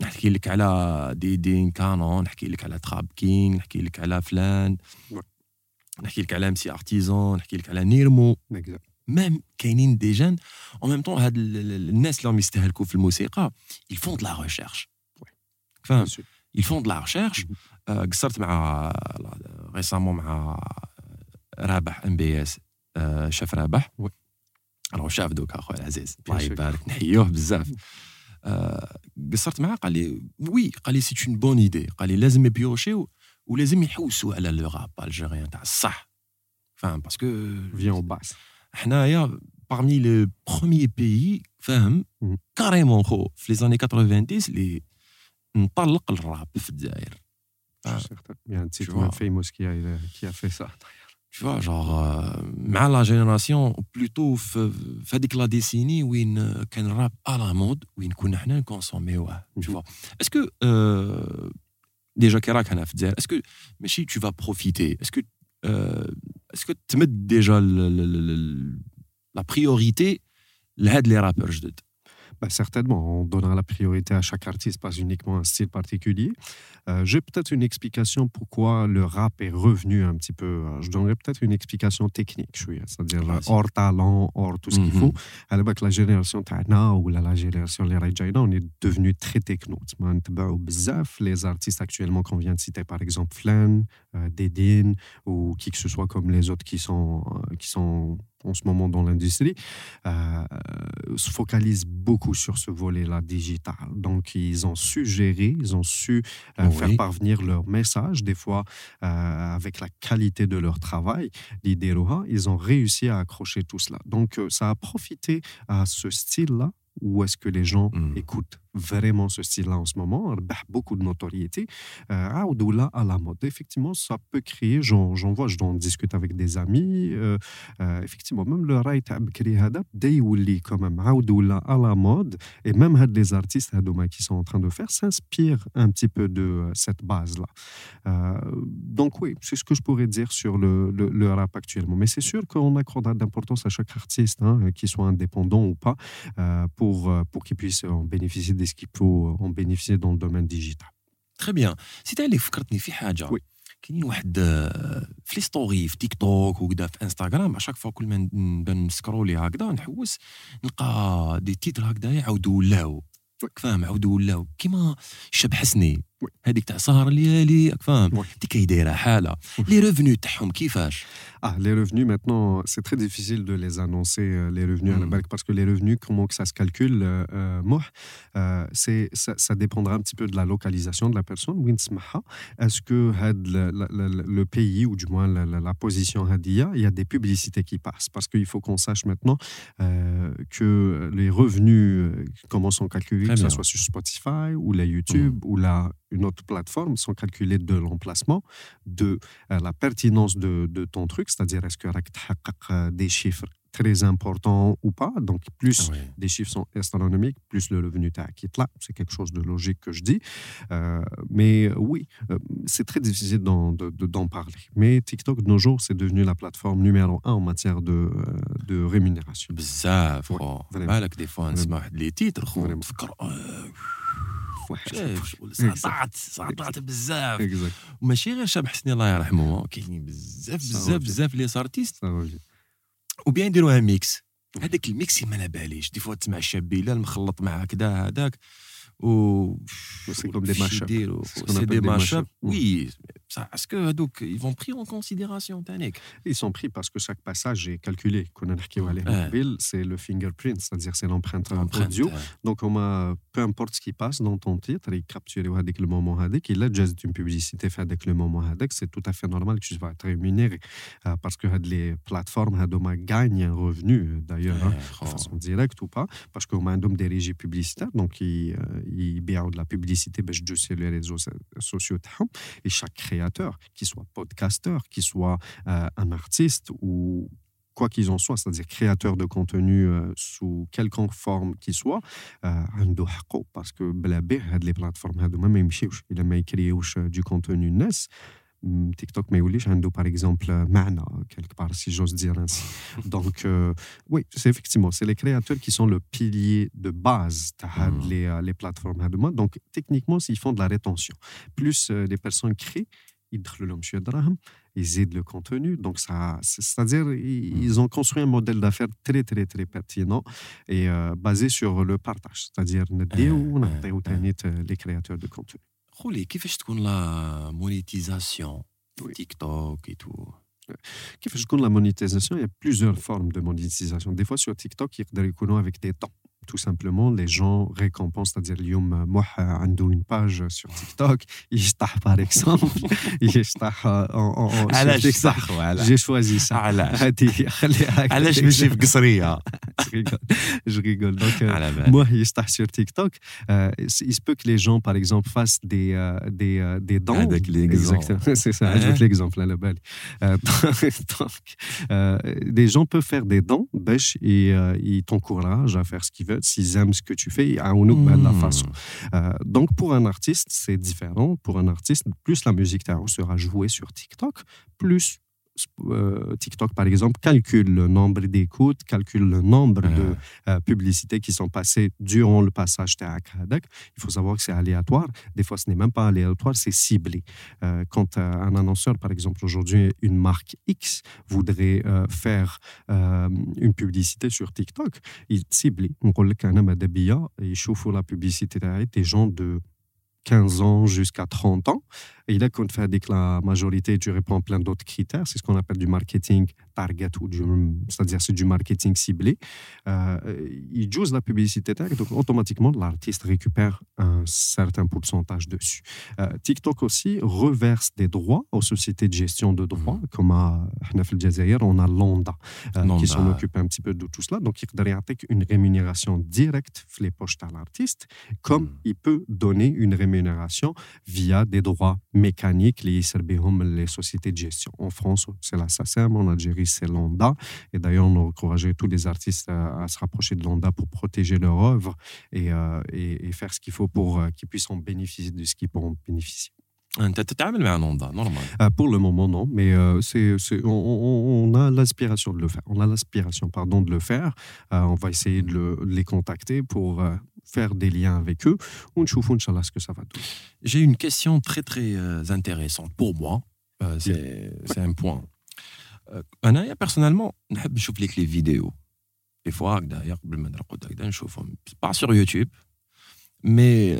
نحكي لك على دي دين كانون نحكي لك على تراب كينغ نحكي لك على فلان نحكي لك على أم سي ارتيزون نحكي لك على نيرمو. ميم كاينين دي جان اون ميم طون هاد الناس اللي راهم يستهلكوا في الموسيقى font de la recherche. فاهم؟ Font de la recherche. قصرت مع ريسامون مع رابح ام بي اس شاف رابح. راه شاف دوكا أخويا العزيز. الله يبارك. نحيوه بزاف. قصرت معاه قال لي وي قال لي سي اون بون ايدي قال لي لازم يبيوشيو ولازم يحوسوا على لو راب الجيريان تاع الصح فاهم باسكو فيون باس حنايا parmi les premiers pays فاهم كاريمون خو في لي زاني 90 اللي نطلق الراب في الجزائر يعني تيتو فيموس كي a, qui a fait ça Tu vois, genre, euh, la génération, plutôt, fait la décennie où il y rap à la mode, où il y a consommé, ouais. Tu mhm. vois. Est-ce que, euh, déjà, est-ce que, mais si tu vas profiter, est-ce que, euh, est-ce que tu mets déjà la priorité à les rappeurs, je dis? Bah, certainement, on donnera la priorité à chaque artiste, pas uniquement un style particulier. Euh, j'ai peut-être une explication pourquoi le rap est revenu un petit peu. Euh, je donnerai peut-être une explication technique, c'est-à-dire hors talent, hors tout ce qu'il faut. Mhm. À l'époque, la génération Tana ou la, génération Les on est devenu très techno. Les artistes actuellement qu'on vient de citer, par exemple Flan, euh, Dedin ou qui que ce soit comme les autres qui sont, qui sont en ce moment dans l'industrie, euh, se focalisent beaucoup sur ce volet-là digital. Donc, ils ont su gérer, ils ont su euh, faire parvenir leur message, des fois euh, avec la qualité de leur travail. L'idée ils ont réussi à accrocher tout cela. Donc, ça a profité à ce style-là où est-ce que les gens mmh. écoutent vraiment ce style-là en ce moment, beaucoup de notoriété, euh, là à la mode. Effectivement, ça peut créer, j'en vois, je en discute avec des amis, euh, euh, effectivement, même le raït quand même, à la mode, et même des artistes qui sont en train de faire s'inspirent un petit peu de cette base-là. donc oui, c'est ce que je pourrais dire sur le, le, rap actuellement. Mais c'est sûr qu'on accorde d'importance à chaque artiste, hein, qu'il soit indépendant ou pas, pour, pour qu'il puisse en bénéficier ce qu'il peut en bénéficier dans le domaine digital. Très bien. Si tu as فكرتني في حاجة oui. كاين واحد في لي ستوري في تيك توك وكذا في انستغرام اشاك فوا كل ما نبان نسكرولي هكذا نحوس نلقى دي تيتر هكذا يعاودوا ولاو فاهم عاودوا ولاو كيما الشاب حسني هذيك تاع سهر الليالي فاهم كي دايره حاله لي ريفوني تاعهم كيفاش Ah, les revenus, maintenant, c'est très difficile de les annoncer, euh, les revenus à la mm. banque, parce que les revenus, comment que ça se calcule, euh, euh, euh c'est, ça, ça, dépendra un petit peu de la localisation de la personne. Est-ce que le, pays, ou du moins la, position Hadia, il y a des publicités qui passent Parce qu'il faut qu'on sache maintenant que les revenus, comment sont calculés, que ce soit sur Spotify, ou la YouTube, mm. ou la une autre plateforme sont calculés de l'emplacement, de euh, la pertinence de, ton truc, c'est-à-dire est-ce que tu euh, des chiffres très importants ou pas. Donc, plus des chiffres sont astronomiques, plus le revenu qui là. C'est quelque chose de logique que je dis. Euh, mais oui, c'est très difficile d'en, de, d'en parler. Mais TikTok, de nos jours, c'est devenu la plateforme numéro un en matière de, rémunération. Bizarre, ouais, vraiment. Voilà des fois, on se les titres. شاف سقطات سقطات بزاف. وماشي غير شاب حسني الله يرحمه كاينين بزاف بزاف بزاف. لي سارتيست وبيان يديروها ميكس. هذاك الميكس ما على باليش دي فوا تسمع الشاب بلال مخلط مع كذا هذاك. و سي كوم دي ماشاب سي دي ماشاب وي Est-ce que donc ils vont pris en considération Ils sont pris parce que chaque passage est calculé. C'est le fingerprint, c'est-à-dire c'est l'empreinte audio. Donc on a, peu importe ce qui passe dans ton titre, il capture avec le moment. Il a déjà une publicité avec le moment. C'est tout à fait normal que tu vas être rémunéré euh, parce que les plateformes gagnent un revenu d'ailleurs hein, de façon directe ou pas parce qu'on a un des régies publicitaires donc ils euh, ils de la publicité ben, sur les réseaux sociaux et chaque créateur créateur, qu'il soit podcasteur, qu'il soit euh, un artiste ou quoi qu'ils en soient, c'est-à-dire créateur de contenu euh, sous quelconque forme qu'il soit, euh, parce que les plateformes, il a créé du contenu NES. TikTok ما يوليش عنده par exemple معنى quelque part si j'ose dire ainsi [laughs] donc euh, oui c'est effectivement c'est les créateurs qui sont le pilier de base de les, les plateformes donc techniquement s'ils font de la rétention plus les personnes créent ils aident le contenu. Donc, ça, c'est-à-dire, mmh. ils ont construit un modèle d'affaires très, très, très pertinent et euh, basé sur le partage. C'est-à-dire, les créateurs de contenu. قولي كيفاش تكون لا مونيتيزاسيون تيك توك et tout كيفاش تكون la monétisation il y a plusieurs formes de monétisation des fois sur TikTok يقدر يكونوا avec des temps tout simplement, les gens récompensent, c'est-à-dire, Lyoum, moi, une page sur TikTok, [laughs] par exemple, [laughs] j'ai choisi ça. [laughs] Je rigole. Donc, euh, moi, sur TikTok, euh, il se peut que les gens, par exemple, fassent des, euh, des, des dons. Avec l'exemple. C'est ça, ajoute l'exemple à la balle. Donc, des gens peuvent faire des dons, et ils t'encouragent à faire ce qu'ils veulent s'ils aiment ce que tu fais, à une la façon. Euh, donc, pour un artiste, c'est différent. Pour un artiste, plus la musique sera jouée sur TikTok, plus euh, TikTok, par exemple, calcule le nombre d'écoutes, calcule le nombre de euh, publicités qui sont passées durant le passage de Il faut savoir que c'est aléatoire. Des fois, ce n'est même pas aléatoire, c'est ciblé. Euh, quand un annonceur, par exemple, aujourd'hui, une marque X voudrait faire une publicité sur TikTok, il cible. On il chauffe la publicité des gens de 15 ans jusqu'à 30 ans. Et il a qu'on fait avec la majorité, tu réponds plein d'autres critères. C'est ce qu'on appelle du marketing target, ou c'est-à-dire c'est du marketing ciblé. Euh, il use la publicité tag, donc automatiquement l'artiste récupère un certain pourcentage dessus. Euh, TikTok aussi reverse des droits aux sociétés de gestion de droits, mmh. comme à Hnaf on a Londa, euh, qui s'en occupe un petit peu de tout cela. Donc il a une rémunération directe les poches à l'artiste, comme mmh. il peut donner une rémunération via des droits mécaniques les sociétés de gestion. En France, c'est la SACEM, en Algérie, c'est l'ONDA. Et d'ailleurs, on a encouragé tous les artistes à, se rapprocher de l'ONDA pour protéger leur œuvre et, euh, et, faire ce qu'il faut pour euh, qu'ils puissent en bénéficier de ce qu'ils pourront bénéficier. Euh, pour le moment, non, mais euh, c'est, on, a l'aspiration de le faire. On a l'aspiration, pardon, de le faire. Euh, on va essayer de, les contacter pour faire des liens avec eux. On Inch'Allah, ce que ça va donner. J'ai une question très, très intéressante pour moi. C'est, c'est un point. Anaya, personnellement, [laughs] je clique les vidéos. Des fois, d'ailleurs, pas sur YouTube, mais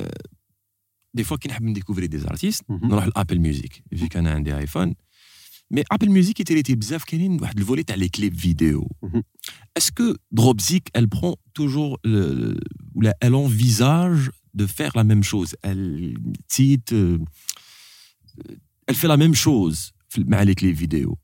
des fois, quand on découvrir des artistes, mhm. on va à Apple Music. Vu qu'on a un des iPhones. Mais Apple Music était l'été bzaf kanin le volet à les clips vidéo. Mhm. Est-ce que Dropzik, elle prend toujours elle envisage de faire la même chose? Elle euh, elle fait la même chose avec les clips vidéo.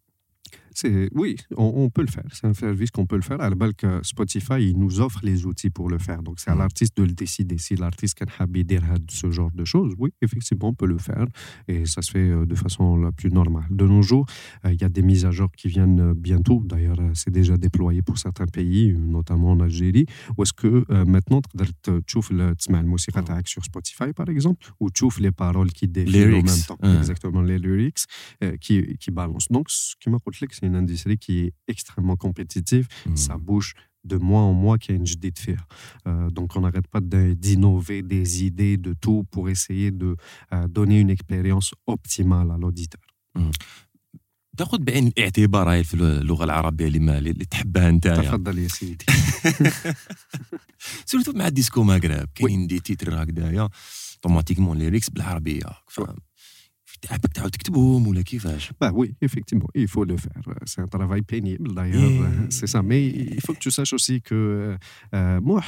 Oui, on, peut le faire. C'est un service qu'on peut le faire. Alors que Spotify, il nous offre les outils pour le faire. Donc, c'est à mm. l'artiste de le décider. Si l'artiste a dire ce genre de choses, oui, effectivement, on peut le faire. Et ça se fait euh, de façon la plus normale. De nos jours, euh, il y a des mises à jour qui viennent euh, bientôt. D'ailleurs, c'est déjà déployé pour certains pays, notamment en Algérie. Où est-ce que maintenant, tu la musique sur Spotify, par exemple, ou tu les paroles qui défilent en même temps. Ah. Exactement, les lyrics qui, qui balancent. Donc, ce qui m'a c'est une industrie qui est extrêmement compétitive. Mhm. Ça bouge de mois en mois qu'il y a une de faire. Euh, donc, on n'arrête pas de- d'innover des idées, de tout, pour essayer de euh, donner une expérience optimale à l'auditeur. تاخذ بعين الاعتبار هاي في اللغه العربيه اللي ما اللي تحبها انت تفضل يا سيدي [laughs] سورتو مع الديسكو مغرب كاين دي تيتر هكذايا اوتوماتيكمون ليريكس بالعربيه فاهم تعبك تعاود تكتبهم ولا كيفاش Bah oui, effectivement, il faut le faire. C'est un travail pénible d'ailleurs, Et- euh, c'est ça. Mais il faut que tu saches aussi que euh, euh, moi,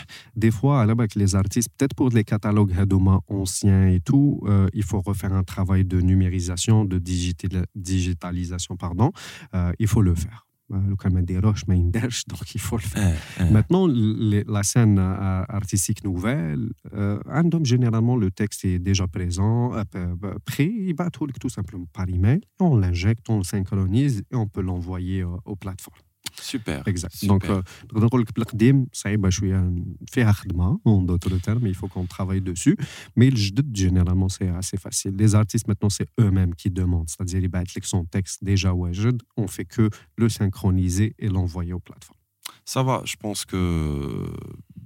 des fois, à la base, les artistes, peut-être pour les catalogues Hadoma anciens et tout, euh, il faut refaire un travail de numérisation, de digitali- digitalisation, pardon. Euh, il faut le faire. Euh, Lucas Manderoche, mais Indersh, [laughs] donc il faut le faire. Euh, euh. Maintenant, la scène artistique nouvelle, euh, généralement, le texte est déjà présent, euh, prêt, il va tout, simplement par email, on l'injecte, on le synchronise et on peut l'envoyer aux plateformes. سوبر Exact. Super. Donc, euh, نقدر نقول لك بالقديم صعيبة شوية فيها خدمة en d'autres termes, il faut qu'on travaille dessus. Mais le جدد, généralement, c'est assez facile. Les artistes, maintenant, c'est eux-mêmes qui demandent. C'est-à-dire, ils battent son texte déjà واجد, on fait que le synchroniser et l'envoyer aux plateformes. Ça va, je pense que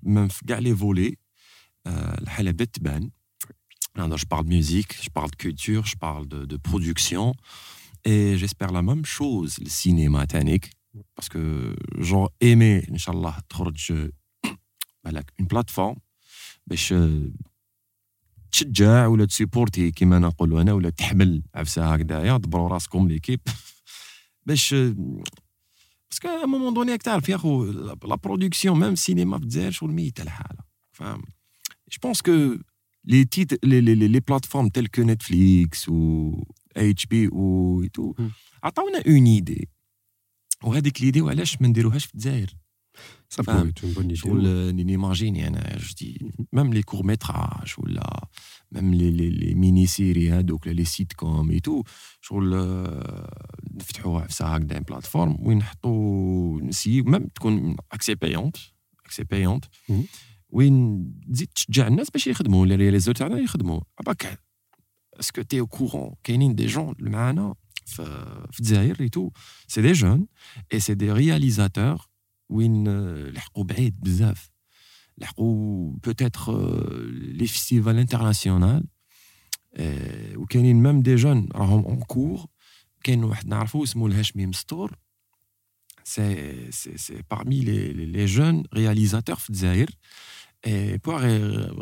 même في كاع les volets آه، الحالة بدات تبان Alors, je parle de musique, je parle de culture, je parle de, de production. Et j'espère la même chose, le cinéma تانيك. Parce que j'aurais aimé, Inch'Allah, تخرج بالك une plateforme باش آه، تشجع ولا تسيبورتي كيما نقولوا انا ولا تحمل عفسه هكذايا دبروا راسكم ليكيب باش آه، باسكو ا مومون دوني راك تعرف يا خو لا برودكسيون ميم سينما في الجزائر شغل ميته الحاله فاهم جو بونس كو لي تيت لي لي لي بلاتفورم تيل كو نتفليكس و اتش بي او تو مم. عطاونا اون ايدي وهذيك ليدي وعلاش ما نديروهاش في الجزائر؟ Idée. شغل نيماجيني أنا جو دي ميم لي كور ميتراج ولا ميم لي لي لي ميني سيري هادوك لي سيت كوم اي تو شغل آه، نفتحوا عفسه هكذا بلاتفورم وين نحطوا نسيو ميم تكون اكسي بايونت اكسي بايونت. وين تزيد تشجع الناس باش يخدموا لي رياليزور تاعنا يخدموا. عباك اسكو تي أو كورون كاينين دي جون معانا في في الجزائر اي تو سي دي جون اي سي دي رياليزاتور وين آه، لحقوا بعيد بزاف لحقوا بوتيتر لي فيستيفال انترناسيونال آه، وكاينين ميم دي جون راهم اون كور كاين واحد نعرفو اسمه الهاشمي مستور سي سي سي parmi les les- les jeunes réalisateurs في الجزائر Et pour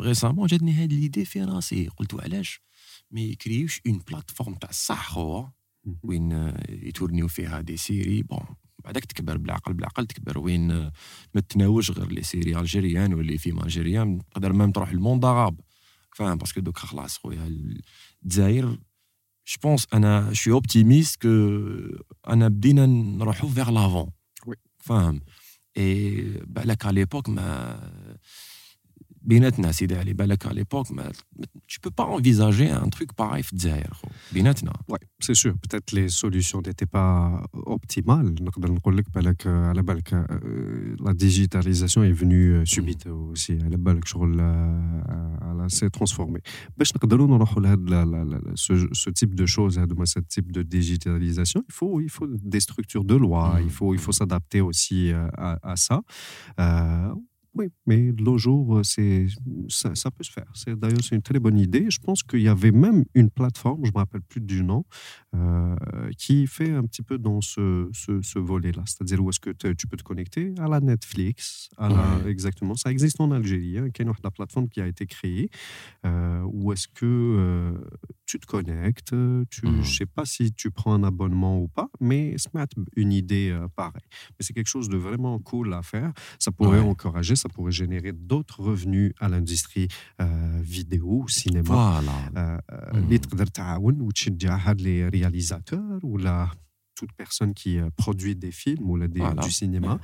récemment, جاتني هاد ليدي في راسي قلت علاش ما يكريوش اون بلاتفورم تاع الصح هو مهم. وين آه، يتورنيو فيها دي سيري. بون بعدك تكبر بالعقل بالعقل تكبر. وين آه، ما تناوش غير لي سيري الجيريان ولا لي فيلم الجيريان تقدر ميم تروح الموند عرب. فاهم باسكو دوكا خلاص خويا الجزائر جو بونس أنا شي اوبتيميست كو أنا بدينا نروحو فيغ لافون. فاهم اي بالك على ليبوك ما بيناتنا سيدي علي بالك على ليبوك ما tu peux pas envisager un truc pareil في الجزائر خو بيناتنا Ouais, c'est sûr. Peut-être les solutions n'étaient pas optimales. نقدر نقول لك بالك على بالك euh, la digitalisation est venue euh, subite aussi على بالك شغل euh, elle s'est transformée. باش نقدروا نروحوا لهاد لا- لا- لا- ce, ce type de choses, هادوما ce type de digitalisation, il faut, il faut des structures de loi, Mhm. il faut, il faut s'adapter aussi euh, à, à ça. Euh, oui, mais de nos jours, euh, ça, ça peut se faire. D'ailleurs, c'est une très bonne idée. Je pense qu'il y avait même une plateforme, je ne me rappelle plus du nom, euh, qui fait un petit peu dans ce, ce, ce volet-là. C'est-à-dire où est-ce que tu peux te connecter à la Netflix, à la- Ouais. exactement. Ça existe en Algérie. Hein, qu'il y a une plateforme qui a été créée euh, où est-ce que euh, tu te connectes, tu, Mhm. je sais pas si tu prends un abonnement ou pas, mais c'est une idée pareille. Mais c'est quelque chose de vraiment cool à faire. Ça pourrait Ouais. encourager, ça pourrait générer d'autres revenus à l'industrie euh, vidéo cinéma. Voilà. Euh, euh, mm. les réalisateurs ou la toute personne qui euh, produit des films ou des, du cinéma,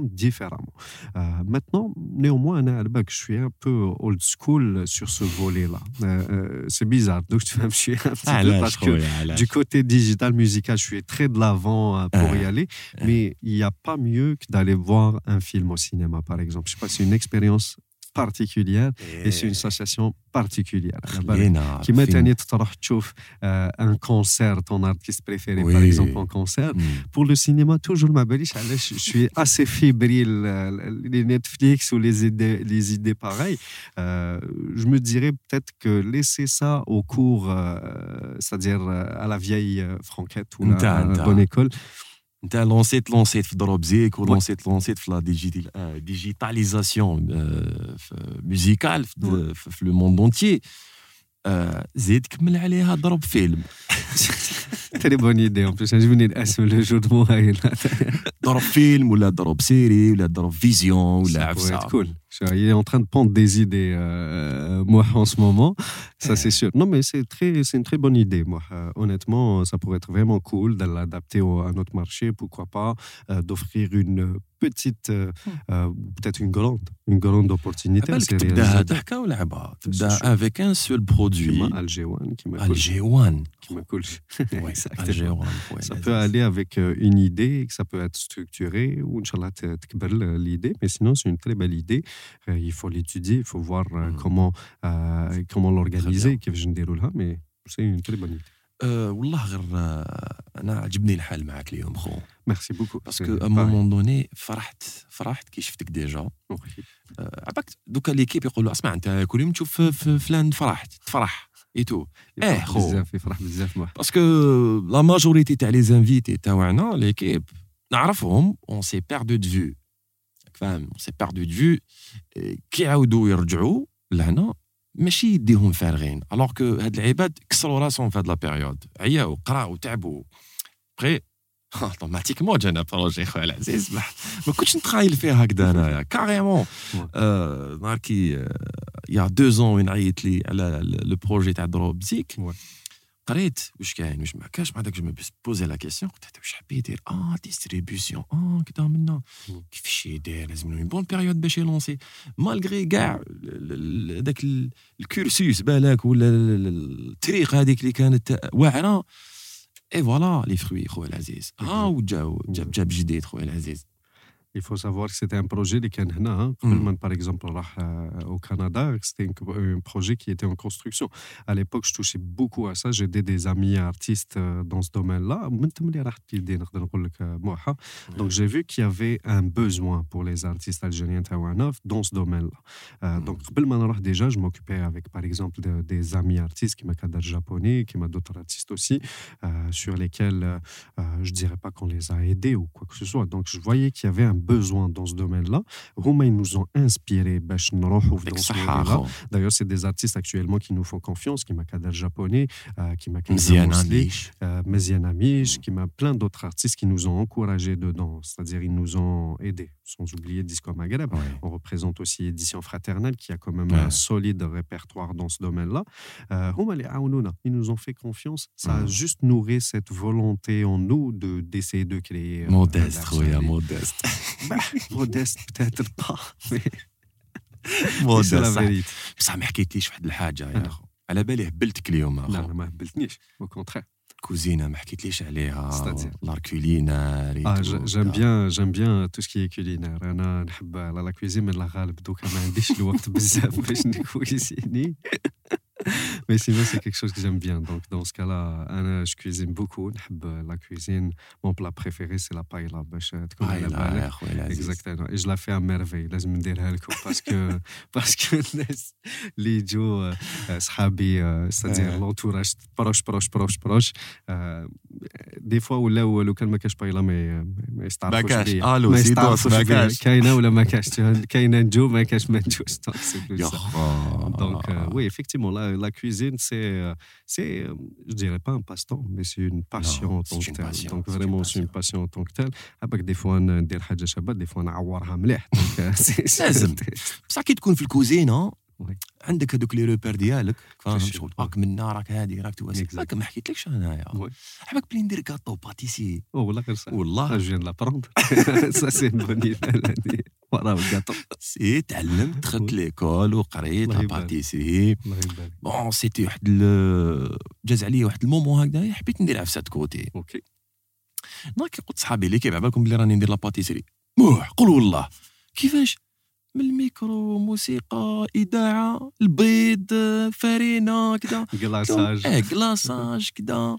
différemment. Euh, maintenant, néanmoins, je suis un peu old school sur ce volet-là. Euh, c'est bizarre. Donc, tu vas me suivre un peu parce que du côté digital musical, je suis très de l'avant pour y aller. Mais il n'y a pas mieux que d'aller voir un film au cinéma, par exemple. Je sais pas, c'est une expérience particulière et c'est une sensation particulière. Qui m'a tenu euh, un concert, ton artiste préféré, par exemple, en concert. Pour le cinéma, toujours ma belle, je suis assez fébrile. Euh, les Netflix ou les idées, les idées pareilles, euh, je me dirais peut-être que laisser ça au cours, c'est-à-dire à la vieille franquette ou la, la bonne école. انت لونسيت لونسيت في دروبزيك ولونسيت لونسيت في لا ديجيتال- آه، ديجيتاليزاسيون آه، في- ميوزيكال في في- في لو موند اونتيي آه، زيد كمل عليها ضرب فيلم [laughs] très bonne idée en plus عجبني الاسم le jeu de mots هاي. ضرب فيلم ولا ضرب سيري ولا ضرب فيزيون ولا Ça pourrait عفسه être cool. Je- Il est en train de prendre des idées, euh, moi, en ce moment. Ça, c'est sûr. Non, mais c'est une très bonne idée, moi. Euh, honnêtement, ça pourrait être vraiment cool de l'adapter à notre marché. Pourquoi pas euh, d'offrir une petite, hmm. peut-être une grande, une grande opportunité. Avec un seul produit. Algéouane. Algéouane. [laughs] ouais, ça peut aller avec une idée, ça peut être structuré, ou Inch'Allah, l'idée. Mais sinon, c'est une très belle idée Euh, il faut l'étudier, il faut voir euh, Mhm. comment, euh, comment l'organiser, bien. كيف نديرولها, mais c'est une très bonne idée. أه والله غير آه، انا عجبني الحال معاك اليوم خو Merci beaucoup. باسكو C'est ا pareil. مومون دوني فرحت فرحت كي شفتك ديجا Oui. آه، عباك دوكا ليكيب يقولوا اسمع انت كل يوم تشوف في فلان فرحت تفرح اي تو إيه، يفرح خو. بزاف يفرح بزاف moi. باسكو لا ماجوريتي تاع لي زانفيتي تاعنا ليكيب نعرفهم اون سي بيردو دو فيو فاهم اون سي بيردو دو فيو كي يعاودوا يرجعوا لهنا ماشي يديهم فارغين الوغ كو هاد العباد كسروا راسهم في هاد لا بيريود عياو قراو تعبوا بغي [laughs] اوتوماتيكمون جانا بروجي خويا العزيز ما ما كنتش نتخايل فيه هكذا انايا كاريمون آه، نهار كي آه، يا دو زون وين عيط لي على لو بروجي تاع دروب زيك Ouais. قريت واش كاين؟ واش ما كاش بعدك جو بوزي لا كيسيون قلت هذا واش حاب يدير؟ آه ديستريبيسيون آه كذا منا. كيفاش يدير؟ لازم له اون بون بيريود باش يلونسي. مالغري كاع ال- الكورسوس بالك ولا ال- ال- الطريق هذيك اللي كانت واعرة. اي فوالا لي فروي خويا العزيز. آه وجاو جاب جاب جديد خويا العزيز. Il faut savoir que c'était un projet de Canada. Hein. Hmm. Par exemple, euh, au Canada, c'était un, projet qui était en construction. À l'époque, je touchais beaucoup à ça. J'aidais des amis artistes euh, dans ce domaine-là. Euh, donc, j'ai vu qu'il y avait un besoin pour les artistes algériens dans ce domaine-là. Hmm. donc, déjà, je m'occupais avec, par exemple, des amis artistes qui m'a japonais, qui m'a d'autres artistes aussi, sur lesquels je ne dirais pas qu'on les a aidés ou quoi que ce soit. Donc, je voyais qu'il y avait un besoin dans ce domaine-là. ils nous ont inspiré D'ailleurs, c'est des artistes actuellement qui nous font confiance, qui m'a japonais, euh, qui m'a Meziana euh, Mich, mm. qui m'a plein d'autres artistes qui nous ont encouragés dedans. C'est-à-dire, ils nous ont aidés, sans oublier Disco Maghreb. On représente aussi Édition Fraternelle, qui a quand même un solide répertoire dans ce domaine-là. Euh, ils nous ont fait confiance. Ça a mm. juste nourri cette volonté en nous de d'essayer de créer. Modeste, oui, modeste. مودست بتات با مودست بصح ما حكيتليش واحد الحاجة يا أخو. على بالي هبلتك اليوم لا ما هبلتنيش بالكونتخير كوزينة ما حكيتليش عليها. لار كولينار آه بيان جام بيان تو سكي كولينار أنا نحب لا كويزين من الغالب دوكا ما عنديش الوقت بزاف باش نكويزيني [laughs] [laughs] Mais sinon, c'est quelque chose que j'aime bien. Donc, dans ce cas-là, je cuisine beaucoup. Euh, la cuisine, mon plat préféré, c'est la paella. Exactement. Et je la fais à merveille. Je me dis parce que, [laughs] parce que les euh, euh, gens, c'est-à-dire l'entourage proche, proche, proche, proche, des fois, ou là où le calme cache paella, mais c'est un peu. Allô, c'est toi, ma cache. Kaina ou la ma. Kaina Joe, ma cache, ma Joe. Donc, oui, effectivement, là, euh, la, cuisine, c'est, euh, c'est, euh, je dirais pas un passe-temps, mais c'est une passion en tant que telle. Donc vraiment, c'est une passion en tant que telle. Avec des a des fois, on a des fois, on a des fois, on a des fois, on a des fois, on عندك هذوك لي روبير ديالك فاهم. شغل راك منا راك هادي راك تواسي. راك ما حكيتلكش أنايا. حبك بلي ندير كاطو باتيسي والله غير صح. Ah, والله l'apprendre. [laughs] Ça, c'est une bonne idée. هذه. وراه الكاطو. سي تعلمت دخلت. ليكول وقريت لا. باتيسي. بون سيتي واحد جاز عليا واحد المومون هكذايا حبيت نديرها في سات كوتي أوكي. دونك قلت صحابي اللي كيف بالكم بلي راني ندير لا باتيسري موح قول والله كيفاش من الميكرو موسيقى إذاعة البيض فرينه كذا Glaçage. إيه كلاصاج كذا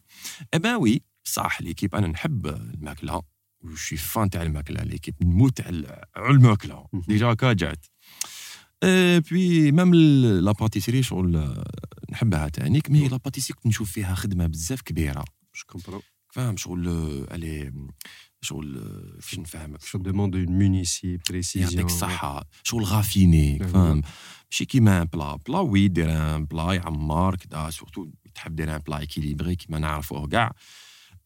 اي بان وي صح ليكيب أنا نحب الماكلة وشي فان تاع الماكلة ليكيب نموت على الماكلة. ديجا كاجعت أه بي ميم لا باتيسري شغل نحبها تانيك مي لا باتيسري كنت نشوف فيها خدمة بزاف كبيرة. فاهم شغل آه، ألي شغل آه، كيفاش نفهمك Ça demande une munitie, précision. يعطيك الصحة شغل غافيني. فاهم ماشي كيما ان بلا بلا وي دير ان بلا يعمر كدا سورتو تحب دير ان بلا اكيليبري كيما نعرفوه كاع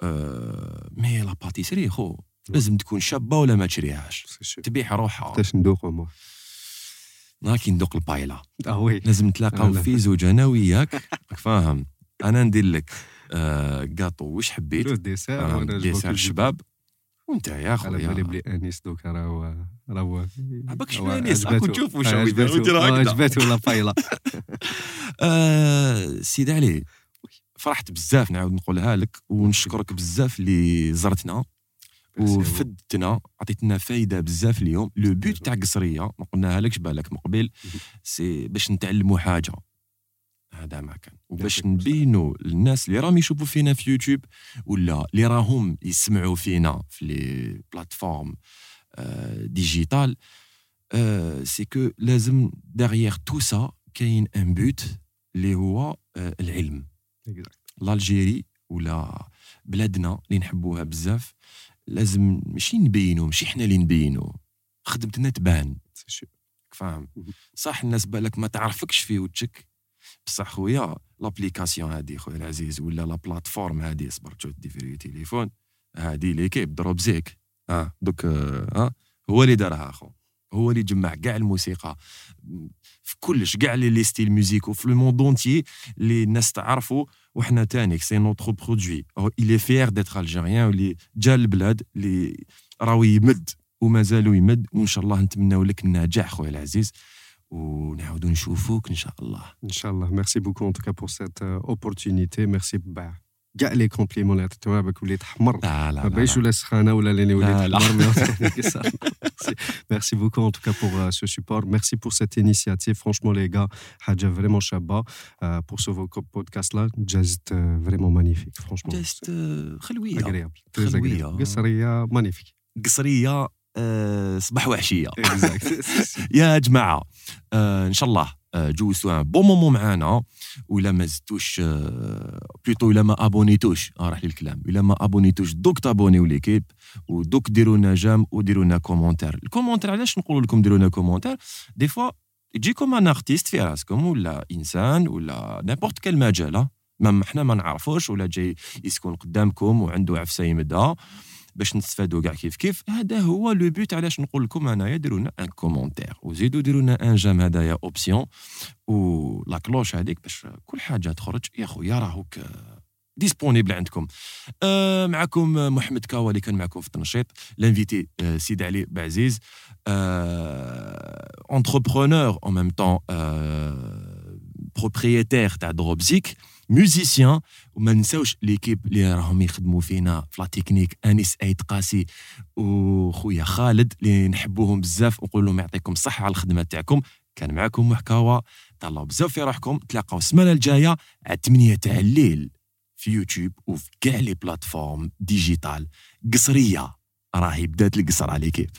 أه مي لا باتيسري خو لازم تكون شابة ولا ما تشريهاش. تبيح روحها حتاش ندوقو. نهار كي ندوق البايلا Ah oui. لازم نتلاقاو لا. في زوج أنا وياك فاهم أنا ندير لك آه كاطو واش حبيت؟ وأنا جو ديسير الشباب وانت يا على بالي خويا بلي أنيس دوكا راهو راهو عباك شنو راهو أنيس؟ عجباتو. راكو تشوفوا شو يدير، عجباتو. يدير آه، هكذا. عجباتو لا بايلا [laughs] [laughs] آه سيدي علي فرحت بزاف نعاود نقولها لك ونشكرك بزاف اللي زرتنا وفدتنا عطيتنا فايدة بزاف اليوم لو بوت تاع قصرية ما قلناها لكش بالك من قبل سي باش نتعلموا حاجة هذا ما كان. وباش. نبينوا للناس اللي راهم يشوفوا فينا في يوتيوب ولا اللي راهم يسمعوا فينا في لي بلاتفورم آه، ديجيتال آه، سي كو لازم ديغيير تو سا كاين ان بوت اللي هو آه، العلم. الالجيري ولا بلادنا اللي نحبوها بزاف لازم ماشي نبينو ماشي حنا اللي نبينو. خدمتنا تبان. فاهم. صح الناس بالك ما تعرفكش في وجهك. بصح خويا لابليكاسيون هادي خويا العزيز ولا لا بلاتفورم هادي صبر تشوف دي في تليفون هادي ليكيب دروب زيك. آه دوك آه، هو اللي دارها أخو. هو اللي جمع كاع الموسيقى. في كلش كاع لي ستيل ميوزيكو في لو موند اونتيي اللي الناس تعرفوا وحنا تانيك سي نوترو برودوي. est fier d'être algérien واللي جا البلاد اللي راهو يمد ومازالوا يمد وإن شاء الله نتمناو لك النجاح خويا العزيز. ونعاودوا نشوفوك ان شاء الله Inch'Allah. Merci beaucoup en tout cas pour cette euh, opportunité. Merci bah, كاع لي كومبليمون اللي عطيتوها بك وليت حمر لا لا ما لا, باينش لا. ولا سخانه ولا لاني لا، وليت لا. حمر mais en tout cas, ça- Merci beaucoup en tout cas pour euh, ce support. Merci pour cette initiative. Franchement les gars, حاجه vraiment شابه euh, pour ce podcast là. Just euh, vraiment magnifique franchement. جاست آه، خلويه agréable. Très خلوية. agréable. قصريه magnifique. قصريه آه، صباح وعشيه Exact. [laughs] يا جماعة آه إن شاء الله آه جوزتوا بون مومون معانا ولا ما زدتوش آه بلوتو إلا ما ابونيتوش آه راح لي الكلام إلا ما ابونيتوش دوك تابونيو ليكيب ودوك ديروا لنا جام وديروا لنا كومونتير الكومونتير علاش نقول لكم ديروا لنا كومونتير دي فوا يجيكم ان ارتيست في راسكم ولا إنسان ولا نيبورت كال مجال آه. ما حنا ما نعرفوش ولا جاي يسكن قدامكم وعنده عفسة يمدها. باش نستفادوا كاع كيف كيف. هذا هو لو بوت علاش نقول لكم انايا ديروا لنا ان كومونتير وزيدوا ديروا لنا ان جام هذايا اوبسيون و لا كلوش هذيك باش كل حاجة تخرج. يا خويا راهوك ديسپونيبل عندكم. آه معكم محمد كاوا اللي كان معكم في التنشيط. لانفيتي آه سيد علي بعزيز. انتربرونور ان ميم طون بروبريتير تاع دروبزيك ميوزيسيان وما نساوش ليكيب اللي راهم يخدموا فينا في لا تكنيك أنيس أيت قاسي. وخويا خالد اللي نحبوهم بزاف ونقول لهم يعطيكم الصحة على الخدمة تاعكم. كان معكم محكاوى تهلاو بزاف في روحكم. تلاقاو السمانة الجاية على 8 تاع الليل في يوتيوب وفي كاع لي بلاتفورم ديجيتال. قصرية. راهي بدات القصر على كيف